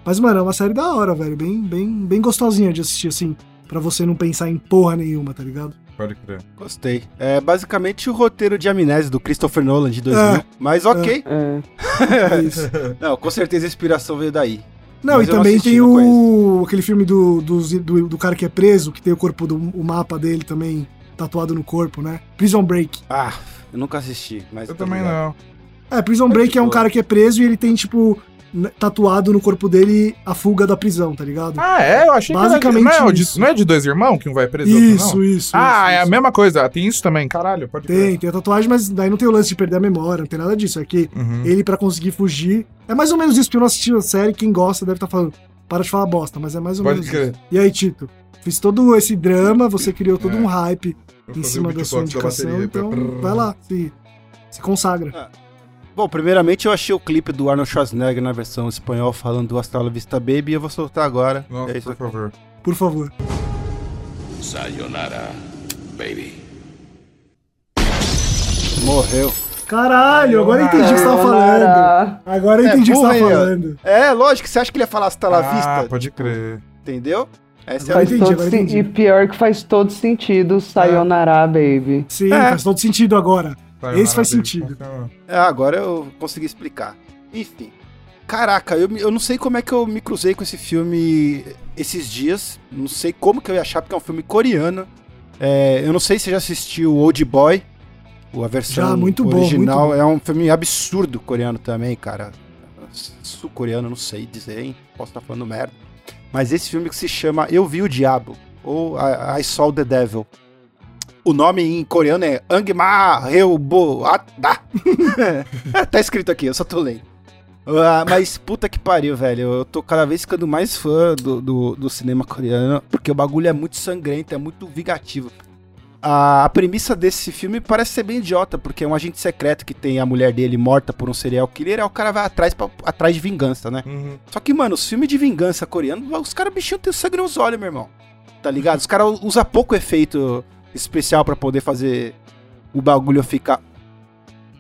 Mas, mano, é uma série da hora, velho. Bem, bem, bem gostosinha de assistir, assim. Pra você não pensar em porra nenhuma, tá ligado? Pode crer. Gostei. É basicamente o roteiro de Amnésia do Christopher Nolan de 2000. É. Mas ok. É. É [LAUGHS] isso. Não, com certeza a inspiração veio daí. Não, Mas e não também assisti, tem não o aquele filme do, do, do, do cara que é preso, que tem o corpo do o mapa dele também tatuado no corpo, né? Prison Break. Ah, eu nunca assisti, mas. Eu também ligado. não. É, Prison Break é um tipo- cara que é preso e ele tem, tipo, tatuado no corpo dele a fuga da prisão, tá ligado? Ah, é? Eu achei Basicamente que era de, não, é, isso. não é de dois irmãos que um vai preso e outro isso, não? isso. Ah, isso, é a isso. mesma coisa. Tem isso também, caralho. Pode Tem, tem a tatuagem, mas daí não tem o lance de perder a memória, não tem nada disso. É que Uhum. ele, pra conseguir fugir. É mais ou menos isso, porque eu não assisti a série, quem gosta deve estar falando. Para de falar bosta, mas é mais ou Pode menos crer. isso. E aí, Tito? Fiz todo esse drama, você criou todo É. um hype Vou em cima da sua indicação, bateria. então vai lá, se, se consagra. Bom, primeiramente eu achei o clipe do Arnold Schwarzenegger na versão espanhol falando do Astral Vista Baby e eu vou soltar agora. Nossa, é isso por aqui. favor. Por favor. Sayonara, baby. Morreu. Caralho, agora eu entendi o que você tava falando. Agora eu É, entendi o que você tava falando. É, lógico, você acha que ele ia falar Hasta la Ah, Vista? pode crer. Entendeu? Essa é Faz entendi, todo entendi. E pior que faz todo sentido, Sayonara, baby. Sim, É. faz todo sentido agora. Esse faz sentido. É, agora eu consegui explicar. Enfim. Caraca, eu, eu não sei como é que eu me cruzei com esse filme esses dias. Não sei como que eu ia achar, porque é um filme coreano. É, eu não sei se você já assistiu Old Boy, a versão Já, muito bom, original. muito bom. É um filme absurdo coreano também, cara. Sul-coreano, não sei dizer, hein? Posso estar falando merda. Mas esse filme que se chama Eu Vi o Diabo, ou I, I Saw the Devil. O nome em coreano é Angma Reubo Ata. [LAUGHS] tá escrito aqui, eu só tô lendo. Ah, mas puta que pariu, velho. Eu tô cada vez ficando mais fã do, do, do cinema coreano, porque o bagulho é muito sangrento, é muito vingativo. A, a premissa desse filme parece ser bem idiota, porque é um agente secreto que tem a mulher dele morta por um serial killer, aí o cara vai atrás, pra, atrás de vingança, né? Uhum. Só que, mano, os filmes de vingança coreano, os caras bichinho tem sangue nos olhos, meu irmão. Tá ligado? Os caras usam pouco efeito especial pra poder fazer o bagulho ficar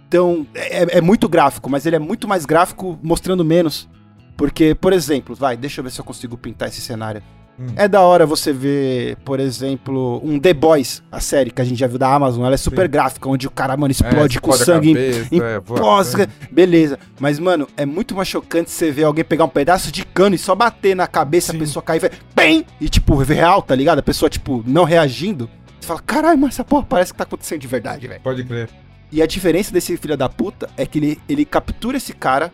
tão. É, é muito gráfico, mas ele é muito mais gráfico mostrando menos. Porque, por exemplo, vai, deixa eu ver se eu consigo pintar esse cenário. Hum. É da hora você ver, por exemplo, um The Boys, a série que a gente já viu da Amazon. Ela é super Sim. gráfica, onde o cara, mano, explode com explode a sangue cabeça, em é, voa Nossa, sangue. beleza. Mas, mano, é muito mais chocante você ver alguém pegar um pedaço de cano e só bater na cabeça, Sim. a pessoa cair e vai, PEM! E, tipo, real, tá ligado? A pessoa, tipo, não reagindo. Você fala, caralho, mas essa porra parece que tá acontecendo de verdade, velho. Pode crer. E a diferença desse filho da puta é que ele, ele captura esse cara,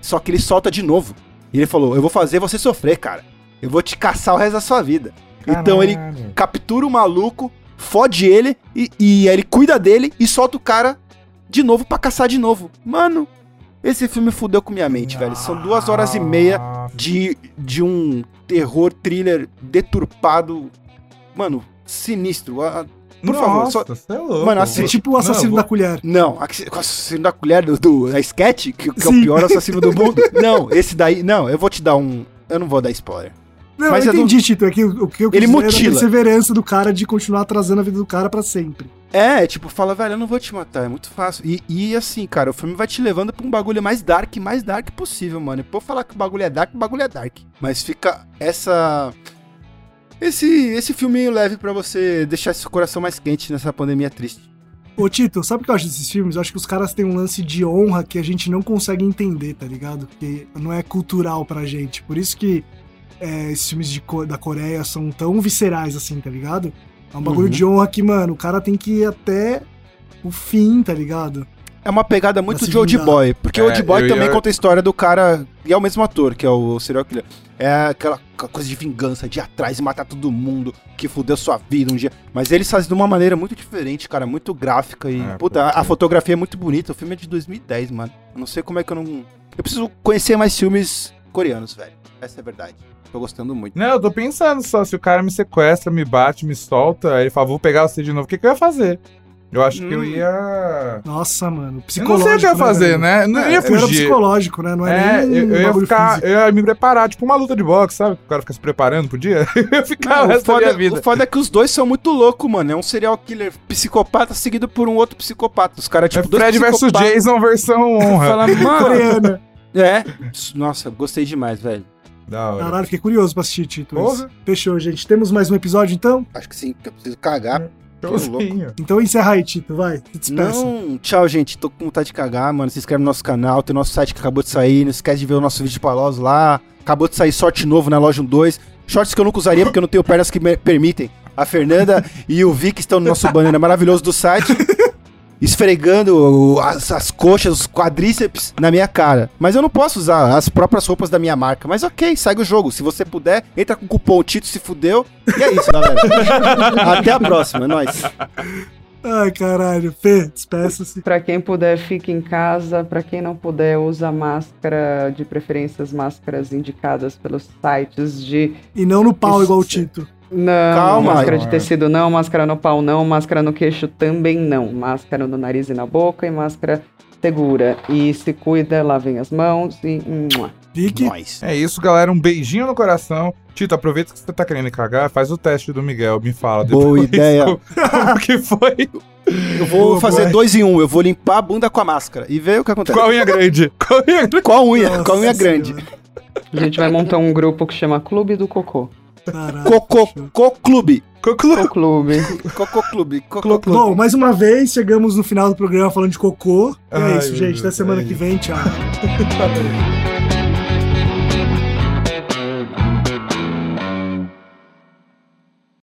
só que ele solta de novo. E ele falou, eu vou fazer você sofrer, cara. Eu vou te caçar o resto da sua vida. Então ele Caralho. captura o maluco, fode ele e, e aí ele cuida dele e solta o cara de novo pra caçar de novo. Mano, esse filme fudeu com minha mente, velho. São duas horas e meia de, de um terror thriller deturpado. Mano, sinistro. Ah, Por favor, só. Nossa, você é louco. Mano, É assiste. tipo o assassino Não, da vou- colher. Não, o assassino da colher do, do da sketch, que, que é o pior assassino do mundo. [LAUGHS] Não, esse daí. Não, eu vou te dar um. Eu não vou dar spoiler. Não, Mas eu é do- entendi, Tito. É que o que eu quis Ele dizer é da mutila. perseverança do cara de continuar atrasando a vida do cara pra sempre. É, tipo, fala, velho, eu não vou te matar, é muito fácil. E, e assim, cara, o filme vai te levando pra um bagulho mais dark, mais dark possível, mano. E por falar que o bagulho é dark, o bagulho é dark. Mas fica essa. Esse, esse filminho leve pra você deixar esse coração mais quente nessa pandemia triste. Ô, Tito, sabe o que eu acho desses filmes? Eu acho que os caras têm um lance de honra que a gente não consegue entender, tá ligado? Porque não é cultural pra gente. Por isso que é, esses filmes de da Coreia são tão viscerais assim, tá ligado? É um bagulho Uhum. de honra que, mano, o cara tem que ir até o fim, tá ligado? É uma pegada muito de Old. Boy, porque É, Old Boy também ia- conta a história do cara, e é o mesmo ator, que é o serial killer. É aquela coisa de vingança, de ir atrás e matar todo mundo, que fudeu sua vida um dia. Mas eles fazem de uma maneira muito diferente, cara, muito gráfica e, É, puta, a, a fotografia é muito bonita. O filme é de 2010, mano. Eu não sei como é que eu não... Eu preciso conhecer mais filmes coreanos, velho. Essa é a verdade. Tô gostando muito. Não, eu tô pensando só, se o cara me sequestra, me bate, me solta, aí ele fala, vou pegar você de novo, o que, que eu ia fazer? Eu acho que eu Hum. ia. Nossa, mano. Eu não Psicológico. sei o que eu ia fazer, velho? né? Eu não É, ia Era fugir. psicológico, né? Não é, É, nem eu, um eu ia ficar, físico. eu ia me preparar, tipo uma luta de boxe, sabe? O cara fica se preparando pro dia. [LAUGHS] Eu ia ficar Não, o resto da foda, minha vida. o foda é que os dois são muito loucos, mano. É um serial killer psicopata seguido por um outro psicopata. Os caras, tipo, é Fred versus. Jason versão honra. Fala, [LAUGHS] mano, Coreana. É. Nossa, gostei demais, velho. Da hora. Caralho, fiquei curioso pra assistir, Tito. Porra. Fechou, gente. Temos mais um episódio, então? Acho que sim, porque eu preciso cagar. Showzinho. Então encerra aí, Tito, vai. Se despeça. Não, tchau, gente. Tô com vontade de cagar, mano. Se inscreve no nosso canal, tem nosso site que acabou de sair. Não esquece de ver o nosso vídeo de Palos lá. Acabou de sair sorte novo na loja 12. Shorts que eu nunca usaria porque eu não tenho pernas que me permitem. A Fernanda [LAUGHS] e o Vic estão no nosso banner maravilhoso do site. [LAUGHS] Esfregando as, as coxas, os quadríceps na minha cara. Mas eu não posso usar as próprias roupas da minha marca. Mas ok, segue o jogo. Se você puder, entra com o cupom Tito se fudeu. E é isso, galera. [LAUGHS] Até a próxima, é nóis. Ai, caralho. Fê, despeça-se. Pra quem puder, fique em casa. Pra quem não puder, usa máscara, de preferência as máscaras indicadas pelos sites de. E não no pau Isso. igual o Tito. Não, Calma. máscara de tecido não, máscara no pau não, máscara no queixo também não. Máscara no nariz e na boca e máscara segura. E se cuida, lavem as mãos e. Nós. É isso, galera. Um beijinho no coração. Tito, aproveita que você tá querendo cagar, faz o teste do Miguel, me fala. Boa ideia. o- [LAUGHS] Como que foi? Eu vou Boa, fazer boa. dois em um. Eu vou limpar a bunda com a máscara e ver o que acontece. Qual unha grande? [LAUGHS] Qual unha grande? Qual unha? Nossa Qual unha grande? A gente vai montar um grupo que chama Clube do Cocô. Caralho. Cocô, fechou. Coclube. Conclu- O clube. Cocô Clube. Cocô Clube. Bom, mais uma vez, chegamos no final do programa falando de cocô. E é Ai, isso, gente. Até semana é que vem. Tchau.